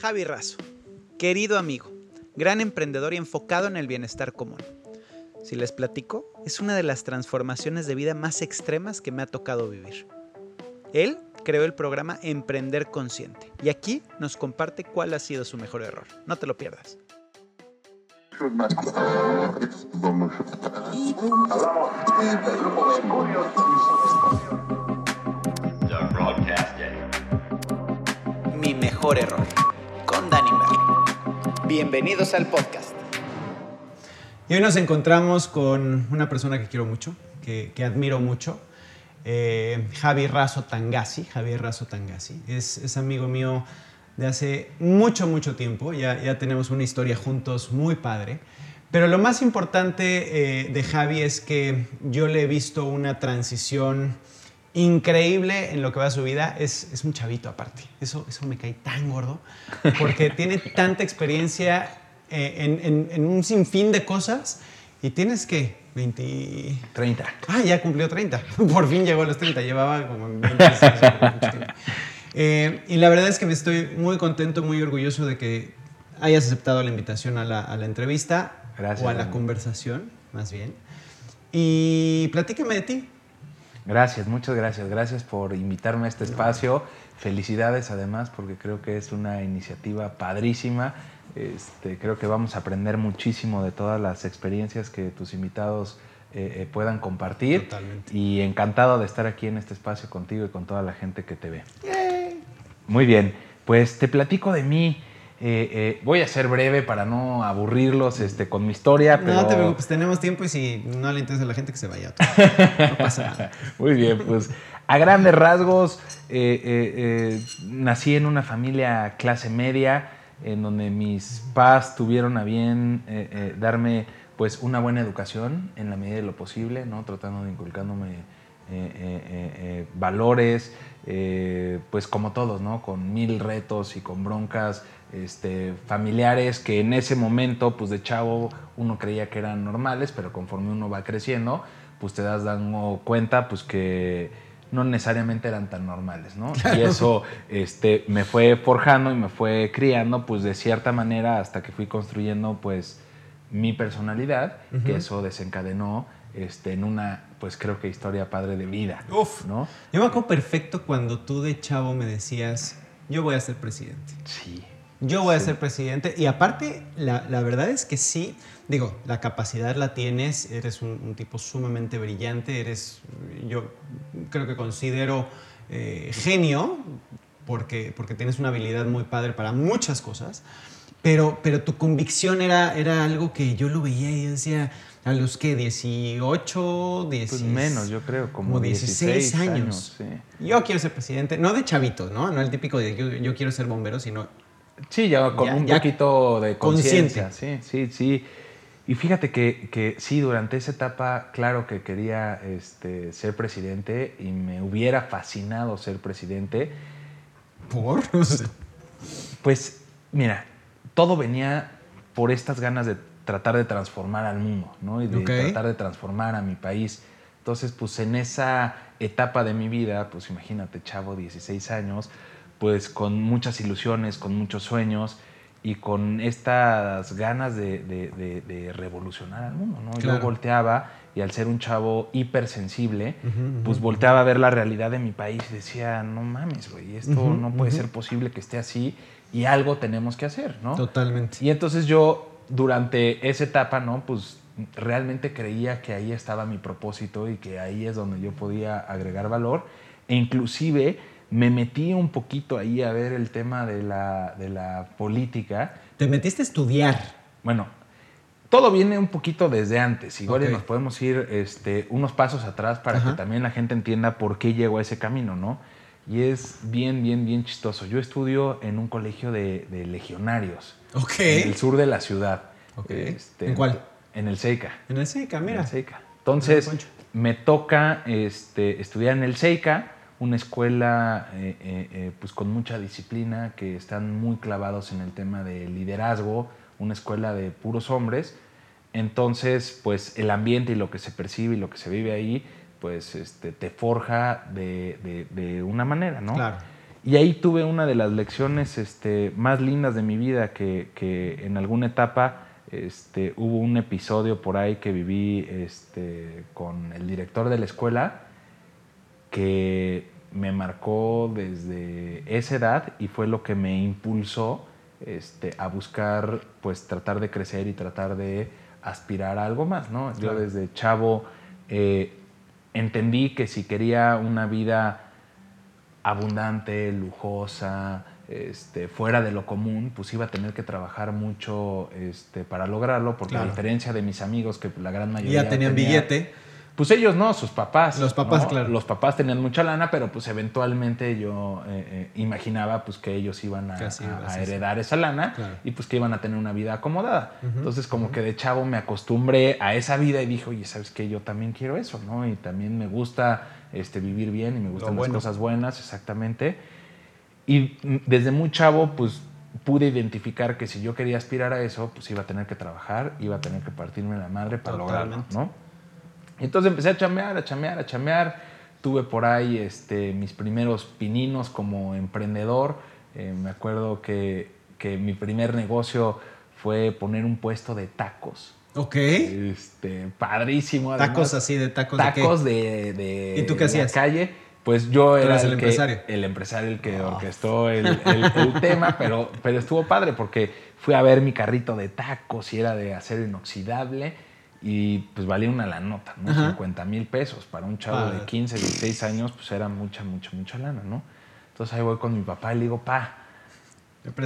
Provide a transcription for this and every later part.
Javi Razo, querido amigo, gran emprendedor y enfocado en el bienestar común. Si les platico, es una de las transformaciones de vida más extremas que me ha tocado vivir. Él creó el programa Emprender Consciente y aquí nos comparte cuál ha sido su mejor error. No te lo pierdas. Mi mejor error. Bienvenidos al podcast. Y hoy nos encontramos con una persona que quiero mucho, que, que admiro mucho, eh, Javi Razo Tangasi. Javier Razo Tangasi. Es, es, amigo mío de hace mucho, mucho tiempo. Ya, ya tenemos una historia juntos muy padre. Pero lo más importante eh, de Javi es que yo le he visto una transición increíble en lo que va a su vida. Es, es un chavito aparte. Eso, eso me cae tan gordo. Porque tiene tanta experiencia eh, en, en, en un sinfín de cosas. Y tienes que 20... 30. Ah, ya cumplió 30. Por fin llegó a los 30. Llevaba como 26 eh, y la verdad es que me estoy muy contento, muy orgulloso de que hayas aceptado la invitación a la, a la entrevista. Gracias. O a la conversación, más bien. Y platícame de ti. Gracias, muchas gracias. Gracias por invitarme a este espacio. Felicidades además porque creo que es una iniciativa padrísima. Este, creo que vamos a aprender muchísimo de todas las experiencias que tus invitados eh, eh, puedan compartir. Totalmente. Y encantado de estar aquí en este espacio contigo y con toda la gente que te ve. Yay. Muy bien, pues te platico de mí. Eh, eh, voy a ser breve para no aburrirlos este, con mi historia. Pero... No te preocupes, tenemos tiempo y si no le interesa a la gente que se vaya. No pasa nada. Muy bien, pues a grandes rasgos, eh, nací en una familia clase media en donde mis padres tuvieron a bien darme pues una buena educación en la medida de lo posible, ¿no? tratando de inculcándome valores, pues como todos, ¿no? con mil retos y con broncas este, familiares que en ese momento, pues de chavo, uno creía que eran normales, pero conforme uno va creciendo, pues te das dando cuenta, pues que no necesariamente eran tan normales, ¿no? Claro. Y eso este, me fue forjando y me fue criando, pues de cierta manera, hasta que fui construyendo, pues, mi personalidad, uh -huh. que eso desencadenó este, en una, pues creo que historia padre de vida. Uf, ¿no? Yo me acuerdo perfecto cuando tú de chavo me decías, yo voy a ser presidente. Sí. Yo voy sí. a ser presidente. Y aparte, la, la, verdad es que sí, digo, la capacidad la tienes, eres un, un tipo sumamente brillante, eres, yo creo que considero eh, genio, porque, porque tienes una habilidad muy padre para muchas cosas, pero, pero tu convicción era, era algo que yo lo veía y decía, a los que 18, 10, pues menos, yo creo, como, como 16, 16, años. años sí. Yo quiero ser presidente, no de chavito, ¿no? No el típico de yo, yo quiero ser bombero, sino Sí, ya con ya, un ya poquito de conciencia. Sí, sí, sí. Y fíjate que, que, sí, durante esa etapa, claro que quería este, ser presidente y me hubiera fascinado ser presidente. ¿Por? Pues, mira, todo venía por estas ganas de tratar de transformar al mundo, ¿no? Y de okay. tratar de transformar a mi país. Entonces, pues en esa etapa de mi vida, pues imagínate, chavo, 16 años, pues con muchas ilusiones, con muchos sueños y con estas ganas de, de, de, de revolucionar al mundo. ¿no? Claro. Yo volteaba y al ser un chavo hipersensible, uh -huh, pues volteaba a ver la realidad de mi país y decía, no mames, güey, esto uh -huh, no puede ser posible que esté así y algo tenemos que hacer, ¿no? Totalmente. Y entonces yo, durante esa etapa, ¿no? Pues realmente creía que ahí estaba mi propósito y que ahí es donde yo podía agregar valor e inclusive me metí un poquito ahí a ver el tema de la, de la política. ¿Te metiste a estudiar? Bueno, todo viene un poquito desde antes. Igual okay. nos podemos ir este, unos pasos atrás para Ajá. que también la gente entienda por qué llegó a ese camino, ¿no? Y es bien, bien, bien chistoso. Yo estudio en un colegio de, de legionarios. Ok. En el sur de la ciudad. Okay. Este, ¿En cuál? En el Seica. En el Seica, mira. En el Seica. Entonces, me toca este, estudiar en el Seica una escuela eh, eh, pues con mucha disciplina, que están muy clavados en el tema de liderazgo, una escuela de puros hombres. Entonces, pues el ambiente y lo que se percibe y lo que se vive ahí, pues este, te forja de, de, de una manera, ¿no? Claro. Y ahí tuve una de las lecciones este, más lindas de mi vida, que, que en alguna etapa este, hubo un episodio por ahí que viví este, con el director de la escuela que me marcó desde esa edad y fue lo que me impulsó este, a buscar, pues tratar de crecer y tratar de aspirar a algo más, ¿no? Yo desde chavo eh, entendí que si quería una vida abundante, lujosa, este, fuera de lo común, pues iba a tener que trabajar mucho este, para lograrlo, porque a diferencia de mis amigos, que la gran mayoría... Ya tenían billete. Pues ellos no, sus papás. Los papás, claro. Los papás tenían mucha lana, pero pues eventualmente yo eh, eh, imaginaba pues que ellos iban a, heredar esa lana y pues que iban a tener una vida acomodada. Entonces como que de chavo me acostumbré a esa vida y dije, oye, ¿sabes qué? Yo también quiero eso, ¿no? Y también me gusta este, vivir bien y me gustan las cosas buenas, exactamente. Y desde muy chavo pues pude identificar que si yo quería aspirar a eso, pues iba a tener que trabajar, iba a tener que partirme la madre para lograrlo, ¿no? Entonces empecé a chamear, a chamear, a chamear. Tuve por ahí este, mis primeros pininos como emprendedor. Eh, me acuerdo que, que, mi primer negocio fue poner un puesto de tacos. Ok. Este, padrísimo. tacos así de tacos. Tacos de, de, ¿Y tú qué hacías? calle. Pues yo era el, empresario. el empresario el que orquestó el, el, tema, pero, pero estuvo padre porque fui a ver mi carrito de tacos y era de acero inoxidable y pues valía una la nota, ¿no? 50 mil pesos. Para un chavo de 15, 16 años, pues era mucha, mucha, mucha lana, ¿no? Entonces ahí voy con mi papá y le digo, pa,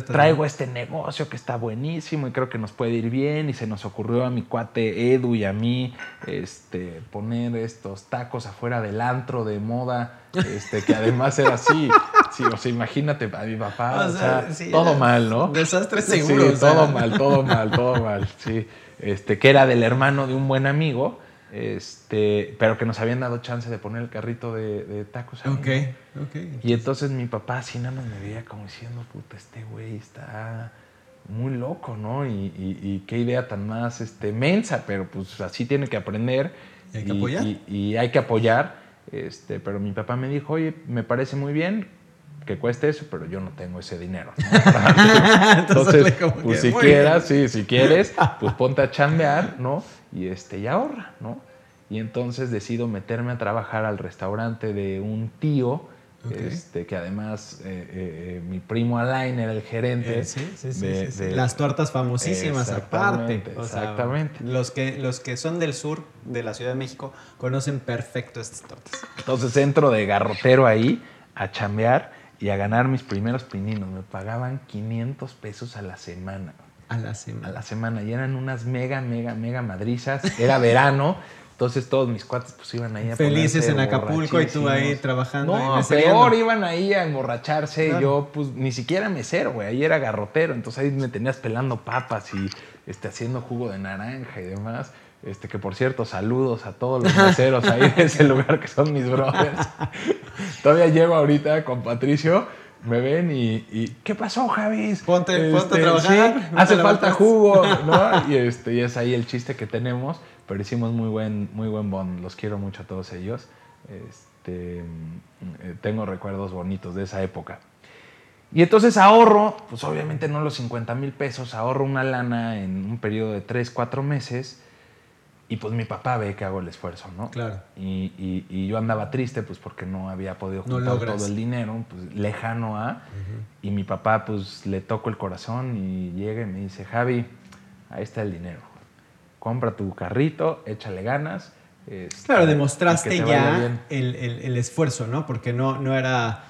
traigo este negocio que está buenísimo y creo que nos puede ir bien. Y se nos ocurrió a mi cuate Edu y a mí este, poner estos tacos afuera del antro de moda, este, que además era así. Sí, o sea, imagínate a mi papá, o sea, todo mal, ¿no? Desastre seguro. Sí, todo mal, todo mal, todo mal, sí este, que era del hermano de un buen amigo, este, pero que nos habían dado chance de poner el carrito de, tacos. Ahí, ok, ok. Y entonces mi papá así nada más me veía como diciendo, puta, este güey está muy loco, ¿no? Y, qué idea tan más este, mensa, pero pues así tiene que aprender. Y hay que apoyar. Y, hay que apoyar. Este, pero mi papá me dijo, oye, me parece muy bien, que cueste eso, pero yo no tengo ese dinero. Entonces, pues si quieras, sí, si quieres, pues ponte a chambear, ¿no? Y este, y ahorra, ¿no? Y entonces decido meterme a trabajar al restaurante de un tío, este, que además eh, eh, eh, mi primo Alain era el gerente. sí, sí, sí, Las tortas famosísimas aparte. exactamente. los, que, los que son del sur de la Ciudad de México conocen perfecto estas tortas. Entonces entro de garrotero ahí a chambear y a ganar mis primeros pininos. Me pagaban 500 pesos a la semana. A la semana. A la semana. Y eran unas mega, mega, mega madrizas. Era verano. Entonces todos mis cuates pues iban ahí a Felices en Acapulco y tú ahí trabajando. No, peor, iban ahí a emborracharse. Yo pues ni siquiera mesero, güey. Ahí era garrotero. Entonces ahí me tenías pelando papas y este, haciendo jugo de naranja y demás. Este, que por cierto, saludos a todos los meseros ahí en ese lugar que son mis brothers. Todavía llego ahorita con Patricio, me ven y, ¿qué pasó, Javis? Ponte, a este, trabajar. hace falta jugo, ¿no? Y, este, y es ahí el chiste que tenemos, pero hicimos muy buen, muy buen bond. Los quiero mucho a todos ellos. Este, eh, tengo recuerdos bonitos de esa época. Y entonces ahorro, pues obviamente no los 50 mil pesos, ahorro una lana en un periodo de 3, 4 meses y pues mi papá ve que hago el esfuerzo, ¿no? Claro. Y, y, yo andaba triste, pues porque no había podido juntar todo el dinero, pues lejano a. Y mi papá, pues le toco el corazón y llega y me dice: Javi, ahí está el dinero. Compra tu carrito, échale ganas. Este, claro, demostraste ya el, el, el, esfuerzo, ¿no? Porque no, no era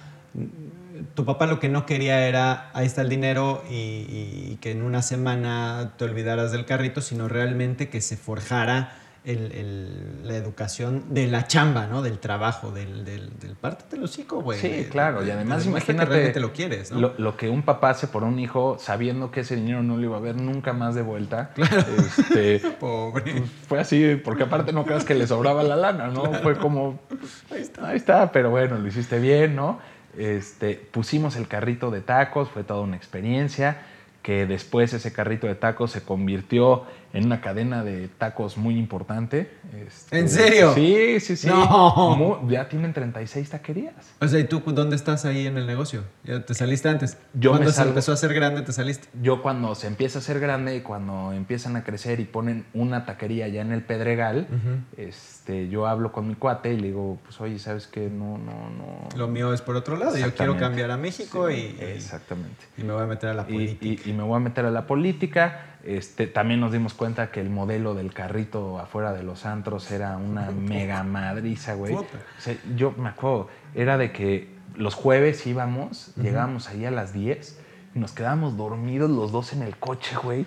tu papá lo que no quería era, ahí está el dinero y, que en una semana te olvidaras del carrito, sino realmente que se forjara la educación de la chamba, ¿no? Del trabajo, del, del, del parte del hocico, güey. Sí, claro. Y además imagínate que realmente lo quieres, ¿no? Lo, que un papá hace por un hijo sabiendo que ese dinero no lo iba a ver nunca más de vuelta. Claro. Este, Pobre. Fue así, porque aparte no creas que le sobraba la lana, ¿no? Fue como, ahí está. ahí está, pero bueno, lo hiciste bien, ¿no? Este, pusimos el carrito de tacos, fue toda una experiencia, que después ese carrito de tacos se convirtió en una cadena de tacos muy importante. Este, ¿En serio? Sí, sí, sí. No. ya tienen 36 taquerías. O sea, ¿y tú dónde estás ahí en el negocio? ¿Ya te saliste antes? Yo cuando se empezó a hacer grande, te saliste? Yo cuando se empieza a hacer grande y cuando empiezan a crecer y ponen una taquería ya en el Pedregal, este, yo hablo con mi cuate y le digo, pues oye, ¿sabes qué? No, no, no. Lo mío es por otro lado. Yo quiero cambiar a México y, Exactamente. Y me voy a meter a la política. y me voy a meter a la política este, también nos dimos cuenta que el modelo del carrito afuera de los antros era una mega madriza, güey. yo me acuerdo, era de que los jueves íbamos, llegábamos ahí a las 10 y nos quedábamos dormidos los dos en el coche, güey,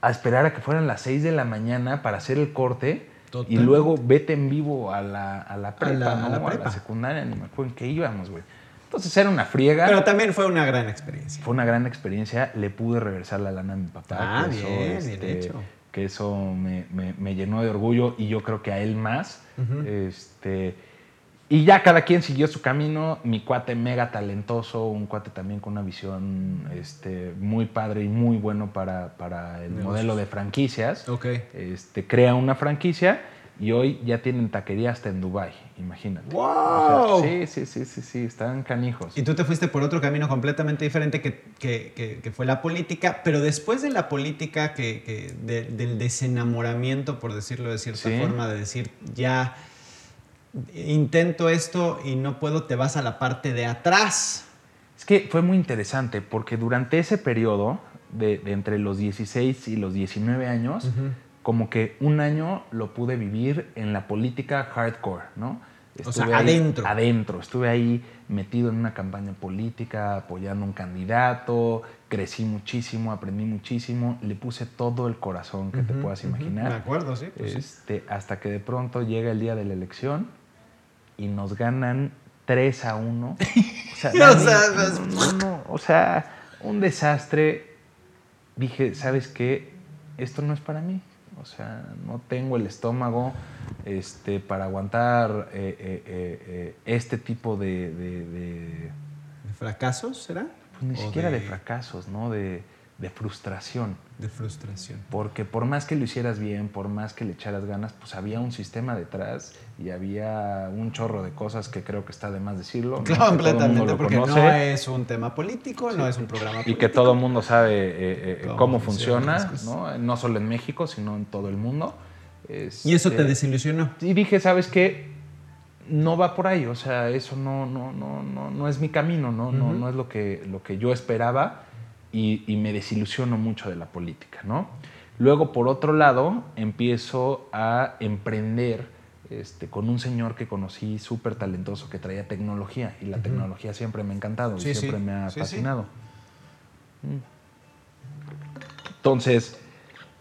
a esperar a que fueran las 6 de la mañana para hacer el corte. Y luego vete en vivo a la, a la prepa, ¿no? a la secundaria, ni me acuerdo en qué íbamos, güey. Entonces era una friega. Pero también fue una gran experiencia. Fue una gran experiencia. Le pude regresar la lana a mi papá. Ah, bien, bien este, hecho. Que eso me, llenó de orgullo y yo creo que a él más. este, y ya cada quien siguió su camino. Mi cuate mega talentoso, un cuate también con una visión este, muy padre y muy bueno para, para el modelo de franquicias. Okay. Este, crea una franquicia y hoy ya tienen taquería hasta en Dubai, imagínate. ¡Wow! sí, sí, sí, sí, sí, están canijos. Y tú te fuiste por otro camino completamente diferente que, que, que, fue la política, pero después de la política, que, del desenamoramiento, por decirlo de cierta forma, de decir, ya intento esto y no puedo, te vas a la parte de atrás. Es que fue muy interesante porque durante ese periodo, de, entre los 16 y los 19 años, como que un año lo pude vivir en la política hardcore, ¿no? o sea, adentro. Adentro. Estuve ahí metido en una campaña política, apoyando a un candidato, crecí muchísimo, aprendí muchísimo, le puse todo el corazón que te puedas imaginar. Me acuerdo, sí, pues este, Hasta que de pronto llega el día de la elección y nos ganan 3 a 1. O sea, o sea, un desastre. Dije, ¿sabes qué? Esto no es para mí. O sea, no tengo el estómago este, para aguantar eh, eh, eh, este tipo de, de, fracasos, será? Pues ni siquiera de... fracasos, ¿no? De, de frustración. De frustración. Porque por más que lo hicieras bien, por más que le echaras ganas, pues había un sistema detrás y había un chorro de cosas que creo que está de más decirlo. Completamente, porque no es un tema político, no es un programa político. Y que todo el mundo sabe eh, eh, cómo, funciona, ¿no? no solo en México, sino en todo el mundo. ¿Y eso te este, desilusionó? Y dije, ¿sabes qué? No va por ahí, o sea, eso no, no, no, no, no es mi camino, no, no, no es lo que, lo que yo esperaba y, me desilusiono mucho de la política, ¿no? Luego, por otro lado, empiezo a emprender este, con un señor que conocí súper talentoso que traía tecnología y la tecnología siempre me ha encantado y siempre me ha fascinado. Mm. Entonces,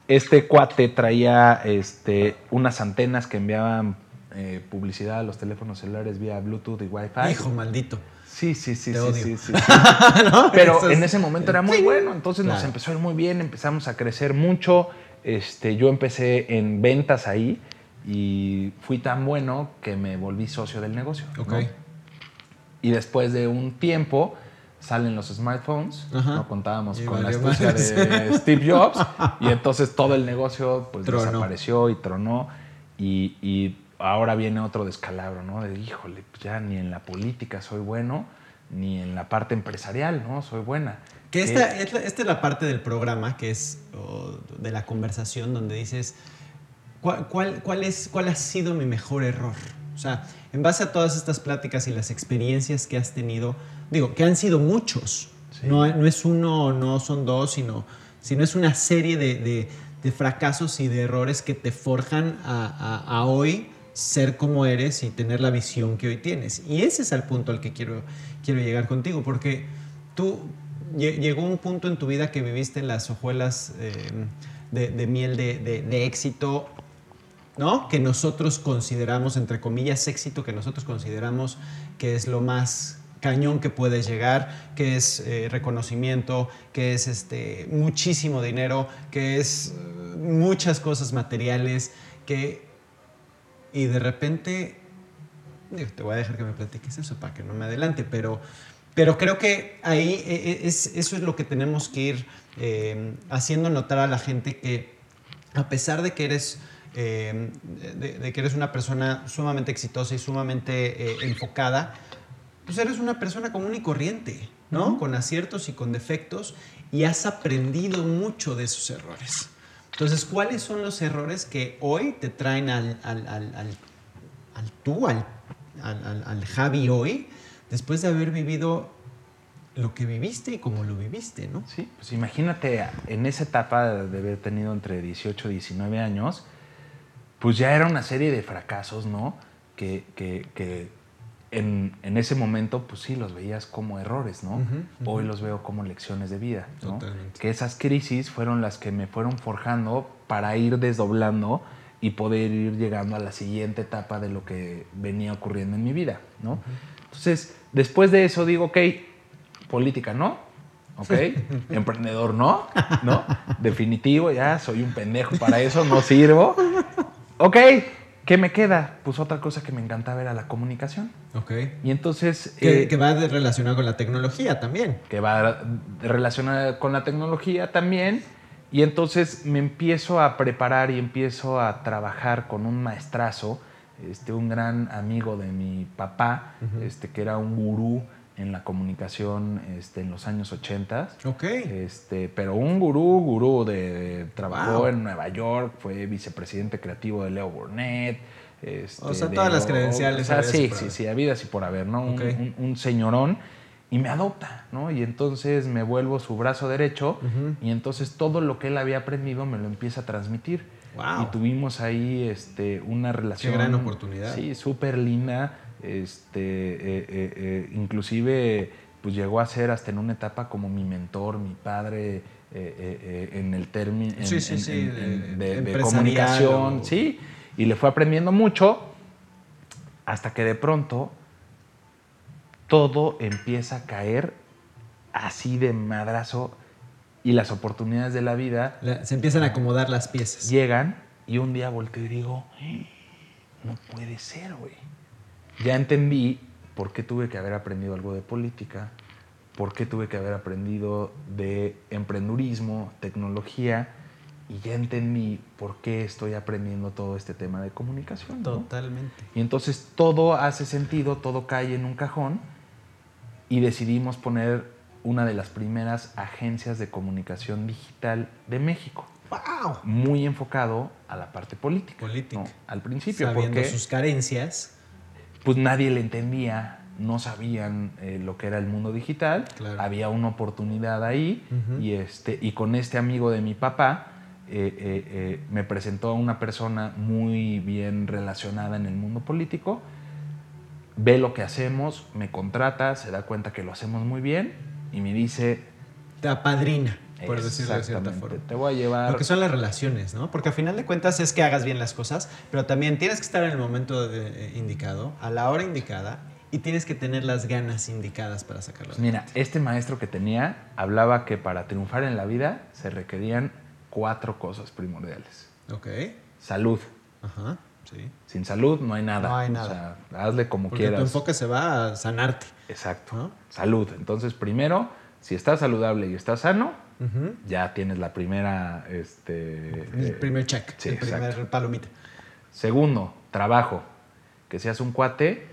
este cuate traía este, unas antenas que enviaban eh, publicidad a los teléfonos celulares vía Bluetooth y Wi-Fi. Hijo maldito. Sí, sí, sí, sí, sí, Pero en ese momento era muy bueno, entonces nos empezó a ir muy bien, empezamos a crecer mucho. Este, yo empecé en ventas ahí y fui tan bueno que me volví socio del negocio. Y después de un tiempo salen los smartphones, no contábamos con la astucia de Steve Jobs y entonces todo el negocio pues desapareció y tronó. Y, y ahora viene otro descalabro, ¿no? De, híjole, pues ya ni en la política soy bueno, ni en la parte empresarial, ¿no? Soy buena. Que esta, esta, es la parte del programa, que es de la conversación, donde dices, ¿cuál, cuál, es, ¿cuál ha sido mi mejor error? O sea, en base a todas estas pláticas y las experiencias que has tenido, digo, que han sido muchos, no, no, es uno, no son dos, sino, sino es una serie de, de, de fracasos y de errores que te forjan a, a, a hoy ser como eres y tener la visión que hoy tienes. Y ese es el punto al que quiero, quiero llegar contigo, porque tú llegó un punto en tu vida que viviste en las hojuelas eh, de, miel de, éxito, ¿no? Que nosotros consideramos, entre comillas, éxito, que nosotros consideramos que es lo más cañón que puedes llegar, que es eh, reconocimiento, que es este, muchísimo dinero, que es eh, muchas cosas materiales, que y de repente, te voy a dejar que me platiques eso para que no me adelante, pero, pero creo que ahí e, e, es, eso es lo que tenemos que ir eh, haciendo notar a la gente que a pesar de que eres, eh, de, que eres una persona sumamente exitosa y sumamente eh, enfocada, pues eres una persona común y corriente, ¿no? Con aciertos y con defectos y has aprendido mucho de esos errores. Entonces, ¿cuáles son los errores que hoy te traen al, tú, al, al, Javi hoy, después de haber vivido lo que viviste y cómo lo viviste, ¿no? Sí, pues imagínate en esa etapa de haber tenido entre 18 y 19 años, pues ya era una serie de fracasos, ¿no? Que, que, que en, en, ese momento, pues sí, los veías como errores, ¿no? Hoy los veo como lecciones de vida, ¿no? Que esas crisis fueron las que me fueron forjando para ir desdoblando y poder ir llegando a la siguiente etapa de lo que venía ocurriendo en mi vida, ¿no? Entonces, después de eso digo, ok, política no, ok, emprendedor no, ¿no? Definitivo, ya soy un pendejo para eso, no sirvo. Ok, ¿qué me queda? Pues otra cosa que me encantaba era la comunicación. Ok. Y entonces... Que, eh, va relacionada con la tecnología también. Que va relacionada con la tecnología también. Y entonces me empiezo a preparar y empiezo a trabajar con un maestrazo, este, un gran amigo de mi papá, este, que era un gurú en la comunicación este, en los años 80. Ok. Este, pero un gurú, gurú de, trabajó en Nueva York, fue vicepresidente creativo de Leo Burnett. Este, o sea, todas las credenciales. sí, sí, sí, habido así por haber, ¿no? Un, señorón y me adopta, ¿no? Y entonces me vuelvo su brazo derecho y entonces todo lo que él había aprendido me lo empieza a transmitir. Wow. Y tuvimos ahí este, una relación. Qué gran oportunidad. Sí, súper linda este, eh, eh, eh, inclusive pues llegó a ser hasta en una etapa como mi mentor, mi padre en el término de, comunicación, sí, y le fue aprendiendo mucho hasta que de pronto todo empieza a caer así de madrazo y las oportunidades de la vida se empiezan a acomodar las piezas. Llegan y un día volteo y digo, no puede ser, güey ya entendí por qué tuve que haber aprendido algo de política, por qué tuve que haber aprendido de emprendurismo, tecnología, y ya entendí por qué estoy aprendiendo todo este tema de comunicación. Totalmente. Y entonces todo hace sentido, todo cae en un cajón y decidimos poner una de las primeras agencias de comunicación digital de México. ¡Wow! Muy enfocado a la parte política. Política. Al principio. Sabiendo porque, sus carencias pues nadie le entendía, no sabían eh, lo que era el mundo digital, había una oportunidad ahí y, este, y con este amigo de mi papá eh, eh, me presentó a una persona muy bien relacionada en el mundo político, ve lo que hacemos, me contrata, se da cuenta que lo hacemos muy bien y me dice... Te apadrina por decirlo de cierta forma. Te voy a llevar. Lo que son las relaciones, ¿no? Porque al final de cuentas es que hagas bien las cosas, pero también tienes que estar en el momento eh, indicado, a la hora indicada, y tienes que tener las ganas indicadas para sacarlo. Pues mira, este maestro que tenía hablaba que para triunfar en la vida se requerían cuatro cosas primordiales. Ok. Salud. Ajá. Sí. Sin salud no hay nada. No hay nada. O sea, hazle como Porque quieras. tu enfoque se va a sanarte. Exacto. Salud. Entonces, primero, si estás saludable y estás sano, ya tienes la primera... Este, el eh, primer check, el primer palomita. Segundo, trabajo. Que seas un cuate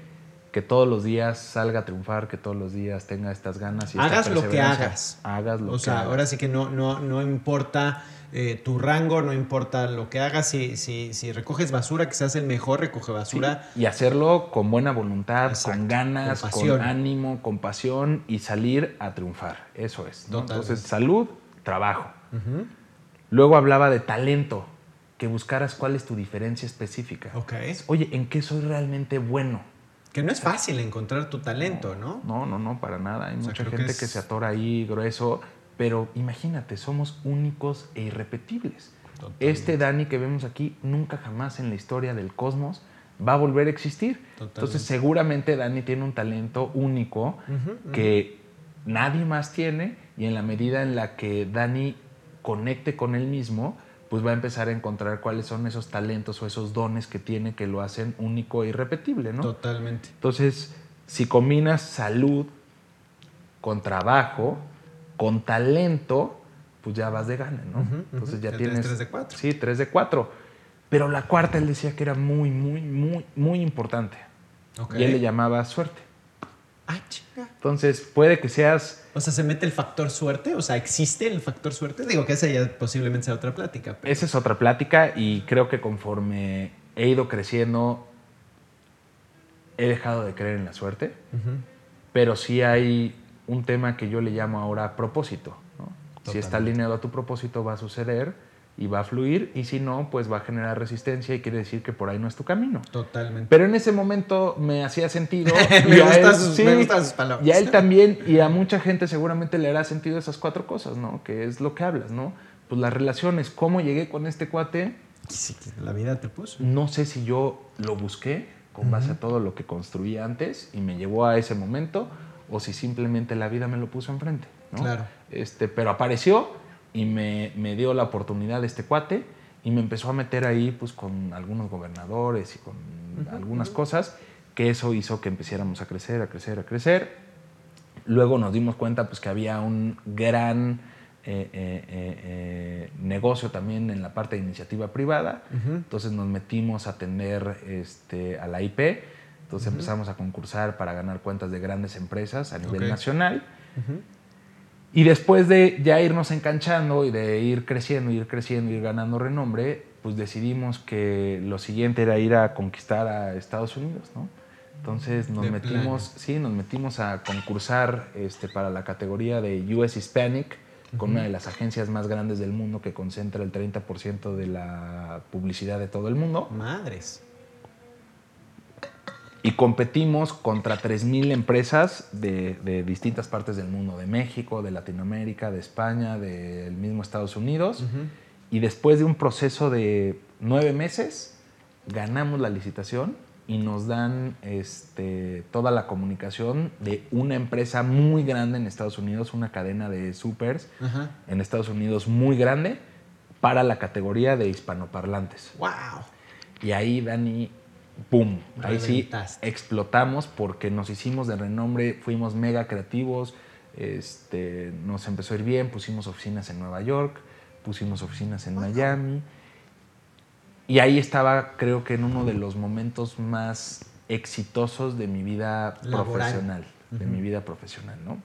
que todos los días salga a triunfar, que todos los días tenga estas ganas. Y hagas lo que hagas. Hagas lo o sea, ahora sí que no, no, no importa eh, tu rango, no importa lo que hagas. Si, si, si recoges basura, que seas el mejor recoge basura. y hacerlo con buena voluntad, con ganas, con, ánimo, con pasión y salir a triunfar. Eso es. Entonces, salud, trabajo. Luego hablaba de talento, que buscaras cuál es tu diferencia específica. Okay. Oye, ¿en qué soy realmente bueno? Que no es fácil encontrar tu talento, ¿no? No, no, no, para nada. Hay mucha gente que, se atora ahí grueso, pero imagínate, somos únicos e irrepetibles. Este Dani que vemos aquí nunca jamás en la historia del cosmos va a volver a existir. Entonces seguramente Dani tiene un talento único que nadie más tiene y en la medida en la que Dani conecte con él mismo, pues va a empezar a encontrar cuáles son esos talentos o esos dones que tiene que lo hacen único e irrepetible, ¿no? Totalmente. Entonces, si combinas salud con trabajo, con talento, pues ya vas de gane, ¿no? Entonces ya, tienes... 3 de 4. Sí, 3 de 4. Pero la cuarta él decía que era muy, muy, muy, muy importante. Y él le llamaba suerte. Ah. Entonces, puede que seas... O sea, ¿se mete el factor suerte? O sea, ¿existe el factor suerte? Digo que esa ya posiblemente sea otra plática. Esa es otra plática y creo que conforme he ido creciendo, he dejado de creer en la suerte. Pero sí hay un tema que yo le llamo ahora propósito. Si está alineado a tu propósito, va a suceder y va a fluir, y si no, pues va a generar resistencia y quiere decir que por ahí no es tu camino. Totalmente. Pero en ese momento me hacía sentido. me, gustan sus, sus, palabras. Y a él también, y a mucha gente seguramente le hará sentido esas cuatro cosas, ¿no? Que es lo que hablas, ¿no? Pues las relaciones, cómo llegué con este cuate. Sí, la vida te puso. No sé si yo lo busqué con base a todo lo que construí antes y me llevó a ese momento, o si simplemente la vida me lo puso enfrente, ¿no? Claro. Este, pero apareció y me, me, dio la oportunidad de este cuate y me empezó a meter ahí pues con algunos gobernadores y con algunas cosas que eso hizo que empezáramos a crecer, a crecer, a crecer. Luego nos dimos cuenta pues que había un gran eh, eh, eh, negocio también en la parte de iniciativa privada, entonces nos metimos a atender este, a la IP, entonces empezamos a concursar para ganar cuentas de grandes empresas a nivel nacional. Y después de ya irnos enganchando y de ir creciendo, ir creciendo, ir ganando renombre, pues decidimos que lo siguiente era ir a conquistar a Estados Unidos, ¿no? Entonces nos metimos, sí, nos metimos a concursar este, para la categoría de US Hispanic con una de las agencias más grandes del mundo que concentra el 30% de la publicidad de todo el mundo. Madres y competimos contra 3.000 empresas de, distintas partes del mundo, de México, de Latinoamérica, de España, del mismo Estados Unidos. Y después de un proceso de nueve meses, ganamos la licitación y nos dan este, toda la comunicación de una empresa muy grande en Estados Unidos, una cadena de supers en Estados Unidos muy grande para la categoría de hispanoparlantes. ¡Wow! Y ahí, Dani, ¡pum! Ahí sí explotamos porque nos hicimos de renombre, fuimos mega creativos, este, nos empezó a ir bien, pusimos oficinas en Nueva York, pusimos oficinas en Miami. Y ahí estaba, creo que en uno de los momentos más exitosos de mi vida profesional, de mi vida profesional, ¿no?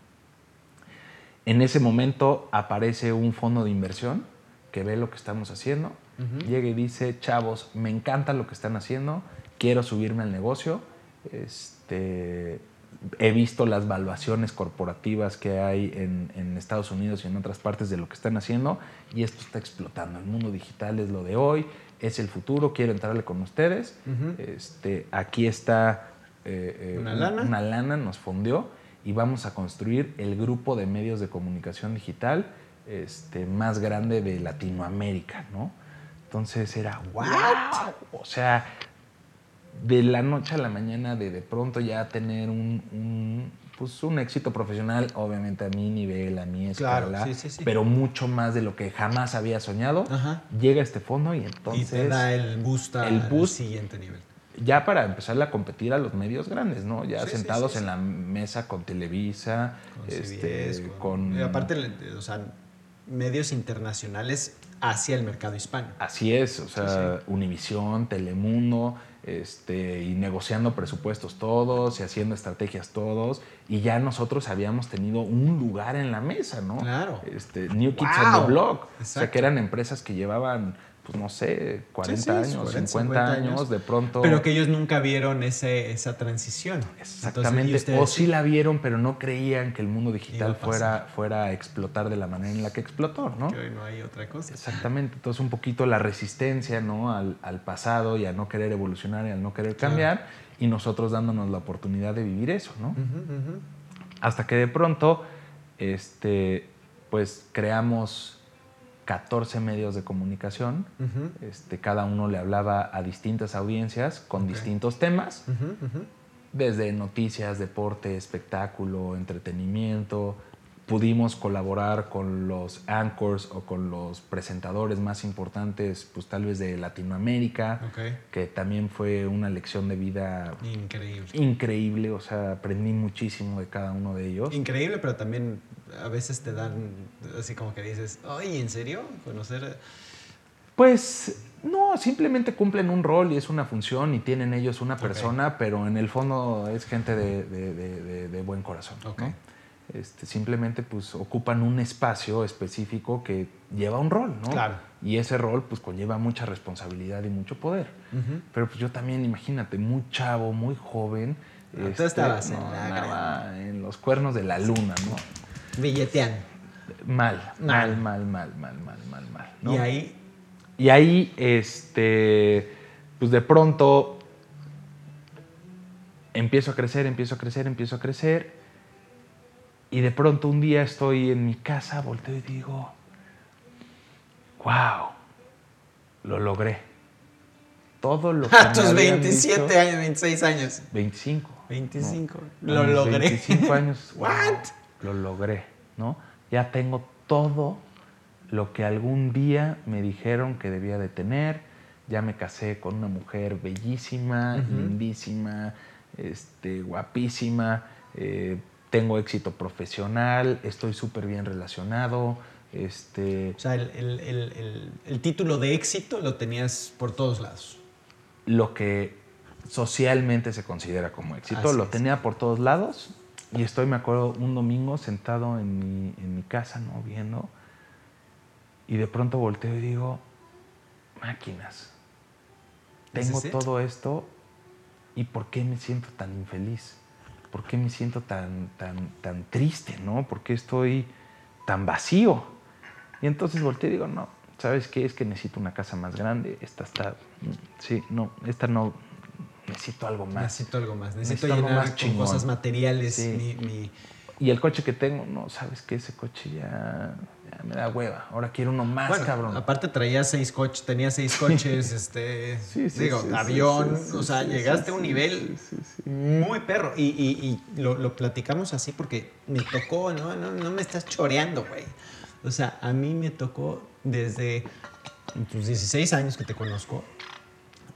En ese momento aparece un fondo de inversión que ve lo que estamos haciendo, llega y dice, chavos, me encanta lo que están haciendo, quiero subirme al negocio. Este, he visto las valuaciones corporativas que hay en, Estados Unidos y en otras partes de lo que están haciando y esto está explotando. El mundo digital es lo de hoy, es el futuro, quiero entrarle con ustedes. este, aquí está eh, eh, ¿Una, lana? una lana, nos fundió y vamos a construir el grupo de medios de comunicación digital este, más grande de Latinoamérica, ¿no? Entonces era, wow, o sea, de la noche a la mañana de de pronto ya tener un, pues un éxito profesional, obviamente a mi nivel, a mi escala, pero mucho más de lo que jamás había soñado, llega este fondo y entonces... Y te da el boost al siguiente nivel. Ya para empezar a competir a los medios grandes, ¿no? Ya sentados en la mesa con Televisa, con, este, con... aparte, o sea, medios internacionales hacia el mercado hispano. Así es, o sea, Univisión, Telemundo, este, y negociando presupuestos todos y haciendo estrategias todos. Y ya nosotros habíamos tenido un lugar en la mesa, ¿no? Claro. Este, New Kids on the Block. O sea, que eran empresas que llevaban pues, no sé, 40 años, 50, años, de pronto. Pero que ellos nunca vieron ese, esa transición. Exactamente. o sí la vieron, pero no creían que el mundo digital fuera, fuera a explotar de la manera en la que explotó, ¿no? Que hoy no hay otra cosa. Exactamente. Entonces, un poquito la resistencia, ¿no? Al, al pasado y a no querer evolucionar y al no querer cambiar. Y nosotros dándonos la oportunidad de vivir eso, ¿no? Hasta que de pronto, este, pues creamos 14 medios de comunicación. este, cada uno le hablaba a distintas audiencias con distintos temas, desde noticias, deporte, espectáculo, entretenimiento, pudimos colaborar con los anchors o con los presentadores más importantes, pues tal vez de Latinoamérica, que también fue una lección de vida increíble. Increíble, o sea, aprendí muchísimo de cada uno de ellos. Increíble, pero también a veces te dan así como que dices, ay, ¿en serio? Conocer... Pues no, simplemente cumplen un rol y es una función y tienen ellos una persona, pero en el fondo es gente de, buen corazón. Este, simplemente pues ocupan un espacio específico que lleva un rol, ¿no? Claro. Y ese rol pues conlleva mucha responsabilidad y mucho poder. Pero pues yo también, imagínate, muy chavo, muy joven. No, este, estabas en, en los cuernos de la luna, ¿no? Billetean. Mal, mal, mal, mal, mal, mal, mal, mal. Y ahí. Y ahí, este, pues de pronto empiezo a crecer, empiezo a crecer, empiezo a crecer y de pronto un día estoy en mi casa, volteo y digo, wow, lo logré. Todo lo que... A tus 27 años, 26 años. 25. 25. lo logré. 25 años. What? lo logré, ¿no? Ya tengo todo lo que algún día me dijeron que debía de tener. Ya me casé con una mujer bellísima, lindísima, este, guapísima. Eh, tengo éxito profesional, estoy súper bien relacionado. Este, o sea, el, título de éxito lo tenías por todos lados. Lo que socialmente se considera como éxito, lo tenía por todos lados. Y estoy, me acuerdo, un domingo sentado en mi, en mi casa, ¿no? Viendo. Y de pronto volteo y digo, máquinas. Tengo todo esto y ¿por qué me siento tan infeliz? ¿Por qué me siento tan, tan, tan triste, no? ¿Por qué estoy tan vacío? Y entonces volteé y digo, no, ¿sabes qué? Es que necesito una casa más grande. Esta está, sí, no, esta no, necesito algo más. Necesito algo más, necesito, más con cosas materiales mi, y el coche que tengo, no, sabes que ese coche ya, me da hueva. Ahora quiero uno más, cabrón. Aparte traía seis coches, tenía seis coches, este, digo, avión, o sea, llegaste a un nivel muy perro. Y, lo, platicamos así porque me tocó, no, no, no me estás choreando, güey. O sea, a mí me tocó desde tus 16 años que te conozco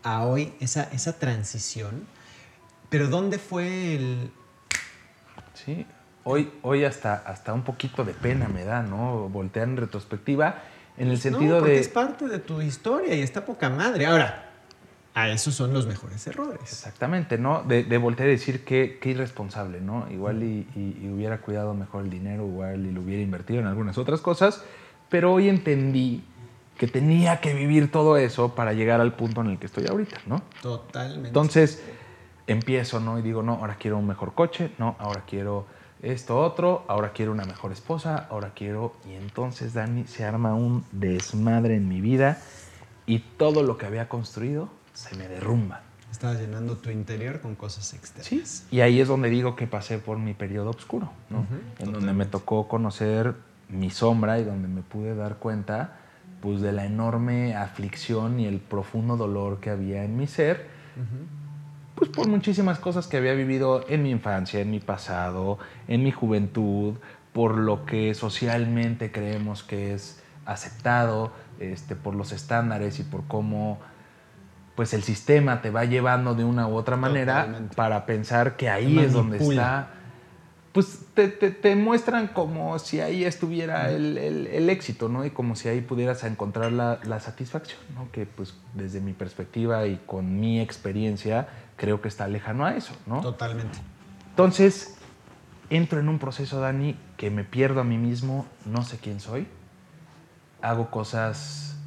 a hoy esa, esa transición. Pero ¿dónde fue el... Sí, hoy, hoy hasta, hasta un poquito de pena me da, ¿no? Voltear en retrospectiva, en el sentido no, de... Es parte de tu historia y está poca madre. Ahora, a esos son los mejores errores. Exactamente, ¿no? De, voltear a decir que, irresponsable, ¿no? Igual y, hubiera cuidado mejor el dinero, igual y lo hubiera invertido en algunas otras cosas, pero hoy entendí que tenía que vivir todo eso para llegar al punto en el que estoy ahorita, ¿no? Totalmente. Entonces, empiezo, ¿no? Y digo, no, ahora quiero un mejor coche, no, ahora quiero esto otro, ahora quiero una mejor esposa, ahora quiero... Y entonces, Dani, se arma un desmadre en mi vida y todo lo que había construido se me derrumba. Estabas llenando tu interior con cosas externas. Sí, y ahí es donde digo que pasé por mi periodo oscuro, ¿no? en donde me tocó conocer mi sombra y donde me pude dar cuenta pues, de la enorme aflicción y el profundo dolor que había en mi ser pues por muchísimas cosas que había vivido en mi infancia, en mi pasado, en mi juventud, por lo que socialmente creemos que es aceptado, este, por los estándares y por cómo pues el sistema te va llevando de una u otra manera para pensar que ahí es donde está. Pues te, muestran como si ahí estuviera el, éxito, ¿no? Y como si ahí pudieras encontrar la, la satisfacción, ¿no? Que pues desde mi perspectiva y con mi experiencia, creo que está lejano a eso, ¿no? Totalmente. Entonces, entro en un proceso, Dani, que me pierdo a mí mismo, no sé quién soy, hago cosas...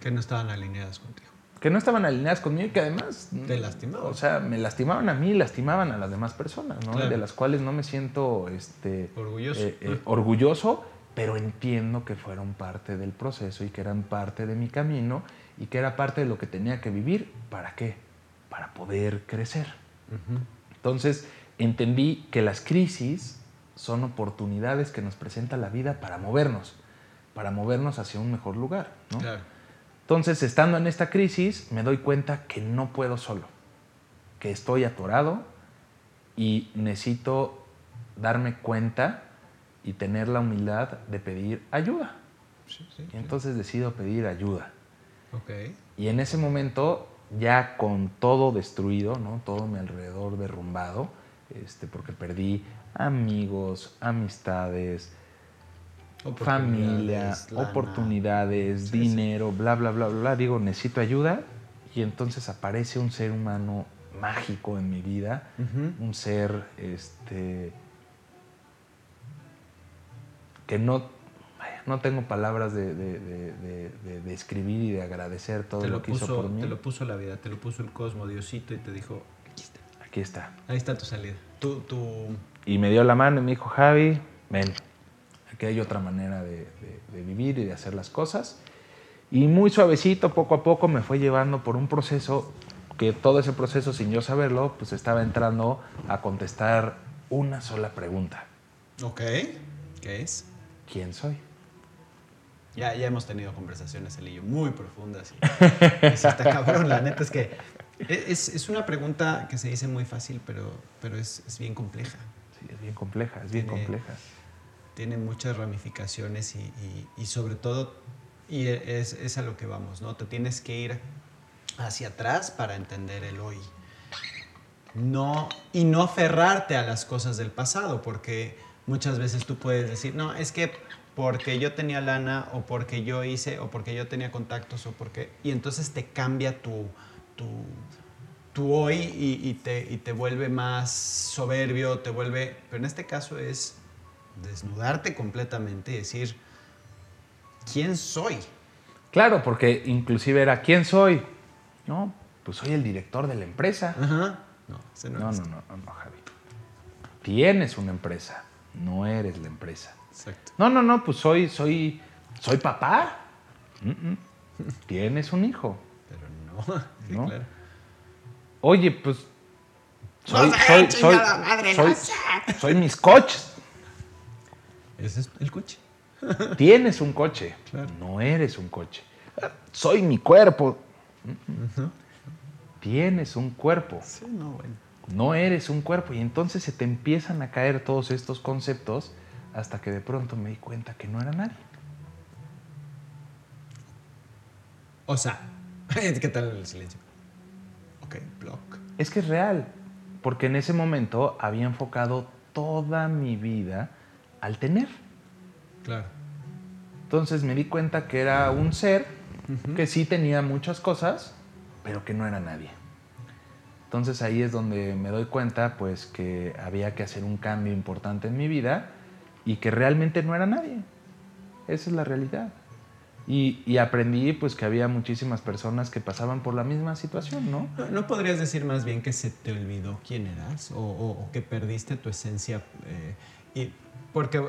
Que no estaban alineadas contigo. Que no estaban alineadas conmigo y que además... Te lastimaban. O sea, me lastimaban a mí y lastimaban a las demás personas, ¿no? De las cuales no me siento este, orgulloso. Eh, eh, orgulloso, pero entiendo que fueron parte del proceso y que eran parte de mi camino y que era parte de lo que tenía que vivir. ¿Para qué? Para poder crecer. Entonces, entendí que las crisis son oportunidades que nos presenta la vida para movernos, para movernos hacia un mejor lugar. Entonces, estando en esta crisis, me doy cuenta que no puedo solo, que estoy atorado y necesito darme cuenta y tener la humildad de pedir ayuda. y entonces decido pedir ayuda. Y en ese momento, ya con todo destruido, ¿no? todo mi alrededor derrumbado, este, porque perdí amigos, amistades, familia, oportunidades, dinero, bla, bla, bla, bla. Digo, necesito ayuda. Y entonces aparece un ser humano mágico en mi vida, un ser este, que no, no tengo palabras de, de, escribir y de agradecer todo lo, que hizo por mí. Te lo puso la vida, te lo puso el cosmo, Diosito, y te dijo, aquí está. Aquí está. Ahí está tu salida. Tu, Y me dio la mano y me dijo, Javi, ven, aquí hay otra manera de, vivir y de hacer las cosas. Y muy suavecito, poco a poco, me fue llevando por un proceso que todo ese proceso, sin yo saberlo, pues estaba entrando a contestar una sola pregunta. Ok, ¿qué es? ¿Quién soy? Ya, ya hemos tenido conversaciones, él y yo, muy profundas. Y, está cabrón, la neta es que es, es, una pregunta que se dice muy fácil, pero, pero es, es bien compleja. Sí, es bien compleja, es bien compleja. Tiene muchas ramificaciones y, y, y sobre todo, y es, es, a lo que vamos, ¿no? Te tienes que ir hacia atrás para entender el hoy. No, y no aferrarte a las cosas del pasado, porque muchas veces tú puedes decir, no, es que porque yo tenía lana o porque yo hice o porque yo tenía contactos o porque... Y entonces te cambia tu, tu, tu hoy y, y, te, y te vuelve más soberbio, te vuelve... Pero en este caso es desnudarte completamente y decir, ¿quién soy? Claro, porque inclusive era, ¿quién soy? No, pues soy el director de la empresa. Ajá. No, no, no, no, no, Javi. Tienes una empresa, no eres la empresa. Exacto. No, no, no, pues soy, soy, soy papá. Tienes un hijo. Pero no. Sí, Claro. Oye, pues soy, soy, soy, madre, soy, soy mis coches. Ese es el coche. Tienes un coche. Claro. No eres un coche. Soy mi cuerpo. Tienes un cuerpo. no, eres un cuerpo. Y entonces se te empiezan a caer todos estos conceptos hasta que de pronto me di cuenta que no era nadie. O sea, ¿qué tal el silencio? Ok, block. Es que es real, porque en ese momento había enfocado toda mi vida al tener. Claro. Entonces me di cuenta que era un ser que sí tenía muchas cosas, pero que no era nadie. Entonces ahí es donde me doy cuenta pues que había que hacer un cambio importante en mi vida y que realmente no era nadie. Esa es la realidad. Y, aprendí pues que había muchísimas personas que pasaban por la misma situación, ¿no? ¿No, podrías decir más bien que se te olvidó quién eras o, que perdiste tu esencia? Eh, y porque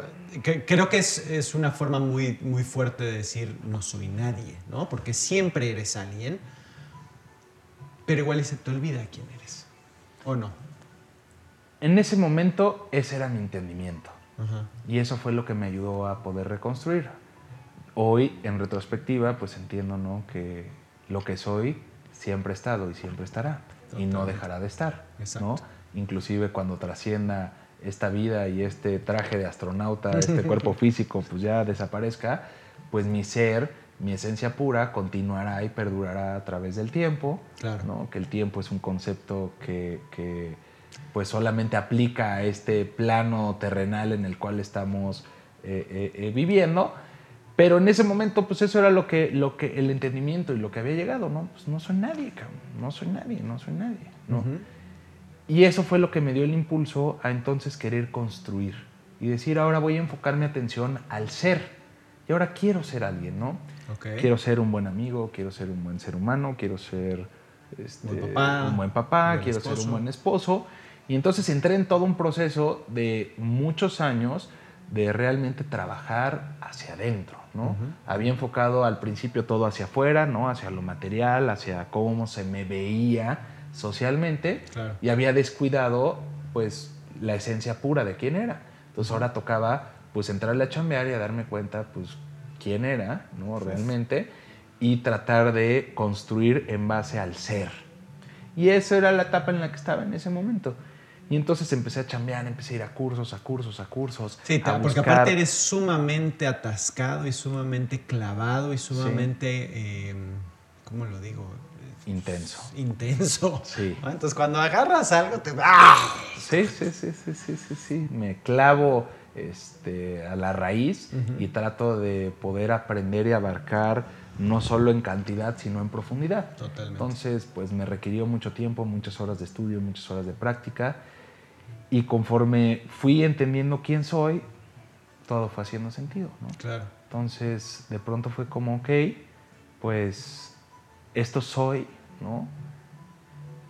creo que es, una forma muy, muy fuerte de decir no soy nadie, ¿no? Porque siempre eres alguien, pero igual se te olvida quién eres, ¿o no? En ese momento ese era mi entendimiento. Y eso fue lo que me ayudó a poder reconstruir. Hoy, en retrospectiva, pues entiendo ¿no? que lo que soy siempre ha estado y siempre estará. Y no dejará de estar. ¿no? Inclusive cuando trascienda esta vida y este traje de astronauta, este cuerpo físico, pues ya desaparezca, pues mi ser, mi esencia pura continuará y perdurará a través del tiempo, ¿no? que el tiempo es un concepto que, que, pues solamente aplica a este plano terrenal en el cual estamos eh, eh, eh, viviendo, pero en ese momento pues eso era lo que, lo que el entendimiento y lo que había llegado, ¿no? Pues no soy nadie, no soy nadie, no soy nadie, ¿no? Y eso fue lo que me dio el impulso a entonces querer construir y decir, ahora voy a enfocar mi atención al ser. Y ahora quiero ser alguien, ¿no? Quiero ser un buen amigo, quiero ser un buen ser humano, quiero ser este, un buen papá, quiero ser un buen esposo. Y entonces entré en todo un proceso de muchos años de realmente trabajar hacia adentro, ¿no? Había enfocado al principio todo hacia afuera, ¿no? Hacia lo material, hacia cómo se me veía socialmente y había descuidado pues la esencia pura de quién era. Entonces ahora tocaba pues entrarle a chambear y a darme cuenta pues quién era, ¿no? Realmente y tratar de construir en base al ser. Y esa era la etapa en la que estaba en ese momento. Y entonces empecé a chambear, empecé a ir a cursos, a cursos, a cursos. Sí, porque aparte eres sumamente atascado y sumamente clavado y sumamente, em, ¿cómo lo digo? Intenso. Intenso. Sí. Entonces cuando agarras algo te... ¡Ah! Sí, sí, sí, sí, sí, sí, sí. Me clavo este, a la raíz y trato de poder aprender y abarcar no solo en cantidad, sino en profundidad. Totalmente. Entonces, pues me requirió mucho tiempo, muchas horas de estudio, muchas horas de práctica. Y conforme fui entendiendo quién soy, todo fue haciendo sentido, ¿no? Claro. Entonces, de pronto fue como, ok, pues esto soy, ¿no?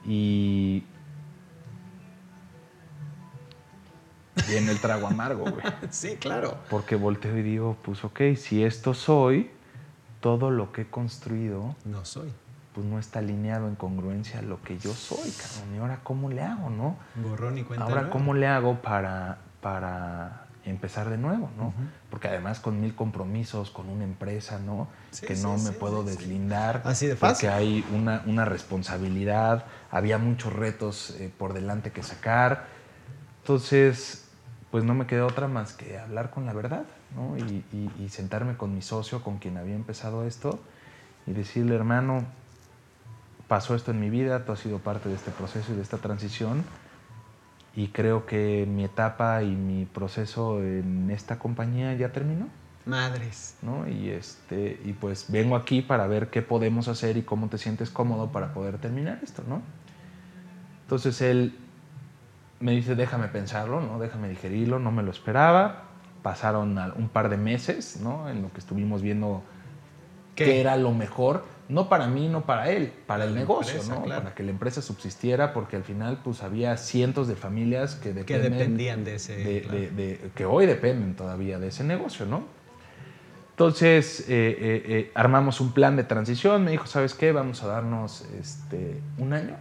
Y viene el trago amargo, güey. Sí, claro. Porque volteo y digo, pues ok, si esto soy, todo lo que he construido... No soy. Pues no está alineado en congruencia a lo que yo soy, cabrón. ¿Y ahora cómo le hago, no? Borrón y cuenta Ahora, ¿cómo le hago para, para empezar de nuevo, no? Porque además con mil compromisos, con una empresa, ¿no? que no me puedo deslindar. Así de fácil. Porque hay una, una responsabilidad, había muchos retos eh, por delante que sacar. Entonces, pues no me quedó otra más que hablar con la verdad, ¿no? Y, y, sentarme con mi socio, con quien había empezado esto, y decirle, hermano, pasó esto en mi vida, tú has sido parte de este proceso y de esta transición, y creo que mi etapa y mi proceso en esta compañía ya terminó. Madres. ¿no? Y, este, y pues vengo aquí para ver qué podemos hacer y cómo te sientes cómodo para poder terminar esto, ¿no? Entonces él me dice, déjame pensarlo, ¿no? Déjame digerirlo, no me lo esperaba. Pasaron un par de meses, ¿no? En lo que estuvimos viendo ¿Qué? era lo mejor, no para mí, no para él, para, el negocio, ¿no? Para que la empresa subsistiera, porque al final, pues había cientos de familias que, dependían de ese. De, que hoy dependen todavía de ese negocio, ¿no? Entonces, eh, eh, eh, armamos un plan de transición. Me dijo, ¿sabes qué? Vamos a darnos este, un año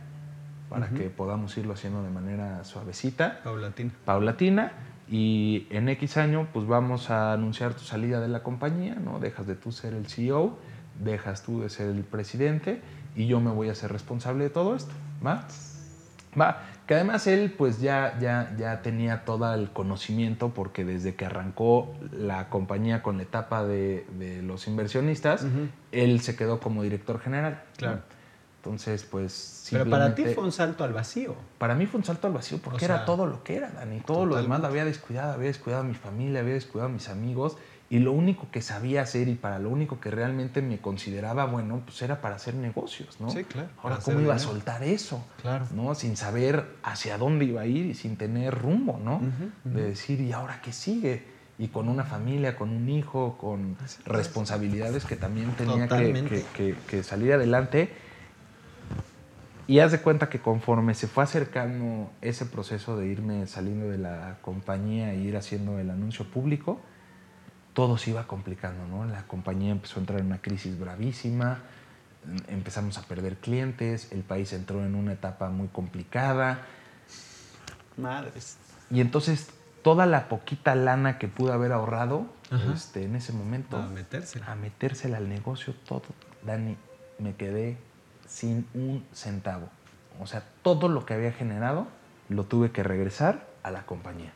para que podamos irlo haciendo de manera suavecita. Paulatina. Paulatina. Y en X año, pues vamos a anunciar tu salida de la compañía, ¿no? Dejas de tú ser el CEO, dejas tú de ser el presidente y yo me voy a ser responsable de todo esto, ¿va? Va. Que además él, pues ya, ya, ya tenía todo el conocimiento porque desde que arrancó la compañía con la etapa de, de los inversionistas, él se quedó como director general. Claro. Entonces, pues. Pero para ti fue un salto al vacío. Para mí fue un salto al vacío porque era todo lo que era, Dani. Todo lo demás lo había descuidado. Había descuidado a mi familia, había descuidado a mis amigos. Y lo único que sabía hacer y para lo único que realmente me consideraba bueno, pues era para hacer negocios, ¿no? Sí, claro. Ahora, ¿cómo iba a soltar eso? Claro. ¿No? Sin saber hacia dónde iba a ir y sin tener rumbo, ¿no? De decir, ¿y ahora qué sigue? Y con una familia, con un hijo, con responsabilidades que también tenía que, que, que salir adelante y haz de cuenta que conforme se fue acercando ese proceso de irme saliendo de la compañía e ir haciendo el anuncio público, todo se iba complicando, ¿no? La compañía empezó a entrar en una crisis bravísima, empezamos a perder clientes, el país entró en una etapa muy complicada. Madres. Y entonces toda la poquita lana que pude haber ahorrado este, en ese momento... A metérsela. A metérsela al negocio, todo. Dani, me quedé sin un centavo. O sea, todo lo que había generado lo tuve que regresar a la compañía.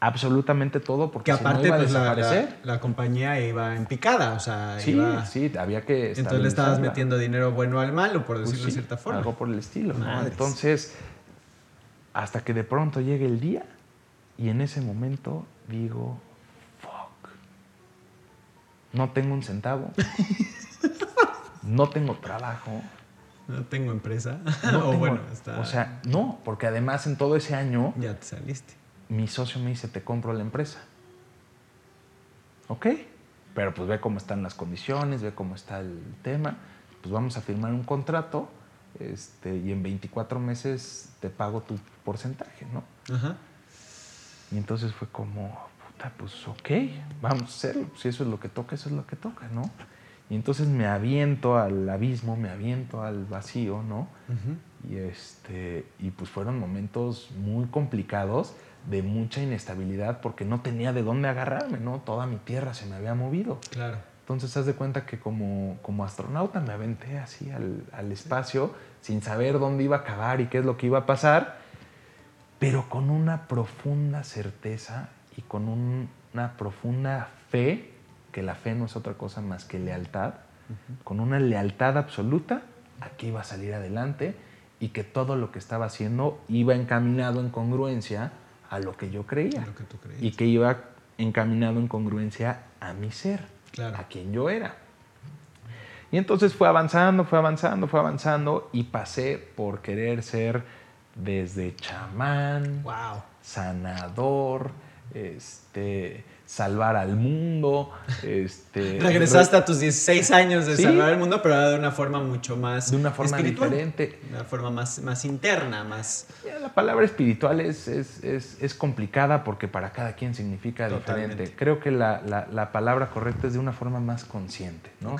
Absolutamente todo, porque que aparte, pues, La, compañía iba en picada, o sea, sí, sí, había que. Entonces le estabas metiendo dinero bueno al malo, por pues decirlo de cierta forma. Algo por el estilo. Entonces, hasta que de pronto llegue el día y en ese momento digo, fuck, no tengo un centavo, no tengo trabajo, no tengo empresa. O sea, no, porque además en todo ese año. Ya te saliste. Mi socio me dice: Te compro la empresa. Ok, pero pues ve cómo están las condiciones, ve cómo está el tema. Pues vamos a firmar un contrato este, y en 24 meses te pago tu porcentaje, ¿no? Ajá. Y entonces fue como, puta, pues ok, vamos a hacerlo. Si eso es lo que toca, eso es lo que toca, ¿no? Y entonces me aviento al abismo, me aviento al vacío, ¿no? Y, este, y pues fueron momentos muy complicados, de mucha inestabilidad, porque no tenía de dónde agarrarme, ¿no? Toda mi tierra se me había movido. Claro. Entonces, haz de cuenta que como, como astronauta me aventé así al, al espacio, sin saber dónde iba a acabar y qué es lo que iba a pasar pero con una profunda certeza y con una profunda fe, que la fe no es otra cosa más que lealtad, con una lealtad absoluta a que iba a salir adelante y que todo lo que estaba haciendo iba encaminado en congruencia a lo que yo creía. y que iba encaminado en congruencia a mi ser, a quien yo era. Y entonces fue avanzando, fue avanzando, fue avanzando y pasé por querer ser desde chamán, wow. sanador, este, salvar al mundo. Este, Regresaste a tus 16 años de salvar al mundo, pero de una forma mucho más De una forma diferente. De una forma más, más interna, más... La palabra espiritual es, es, es, complicada porque para cada quien significa diferente. Creo que la, la, la, palabra correcta es de una forma más consciente, ¿no?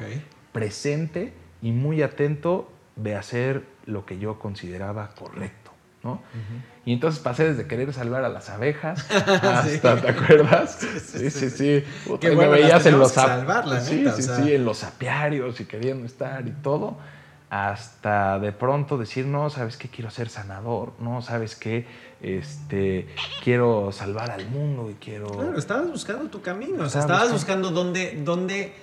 Presente y muy atento de hacer lo que yo consideraba correcto, ¿no? Y entonces pasé desde querer salvar a las abejas hasta, ¿te acuerdas? Sí, sí, sí. que me veías en los sí, sí, sí, en los apiarios y queriendo estar y todo. Hasta de pronto decir, no, ¿sabes qué? Quiero ser sanador, no, ¿sabes qué? Este, quiero salvar al mundo y quiero... Claro, estabas buscando tu camino, o sea, estabas buscando, dónde, dónde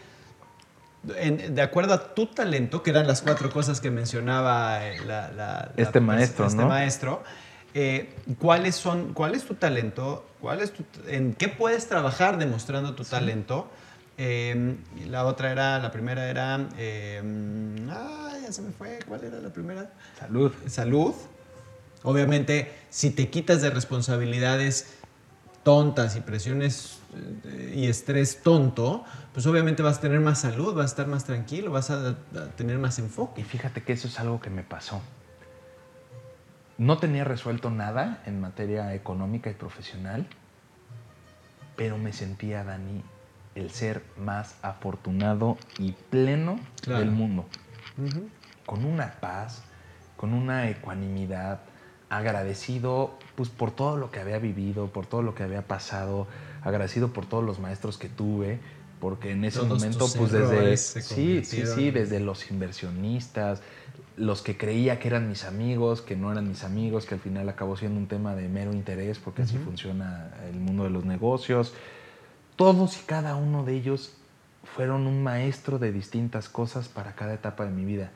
de acuerdo a tu talento, que eran las cuatro cosas que mencionaba eh, la, este maestro, este maestro, eh, ¿cuáles son, ¿cuál es tu talento? ¿Cuál es ¿En qué puedes trabajar demostrando tu talento? Eh, la otra era, la primera era, eh, ya se me fue, ¿cuál era la primera? Salud. Salud. Obviamente, si te quitas de responsabilidades tontas y presiones y estrés tonto, pues obviamente vas a tener más salud, vas a estar más tranquilo, vas a tener más enfoque. Y fíjate que eso es algo que me pasó. No tenía resuelto nada en materia económica y profesional, pero me sentía, Dani, el ser más afortunado y pleno del mundo. Con una paz, con una ecuanimidad, agradecido pues, por todo lo que había vivido, por todo lo que había pasado, agradecido por todos los maestros que tuve, porque en ese momento, pues desde, sí, sí, sí, desde los inversionistas, los que creía que eran mis amigos, que no eran mis amigos, que al final acabó siendo un tema de mero interés, porque así funciona el mundo de los negocios. Todos y cada uno de ellos fueron un maestro de distintas cosas para cada etapa de mi vida.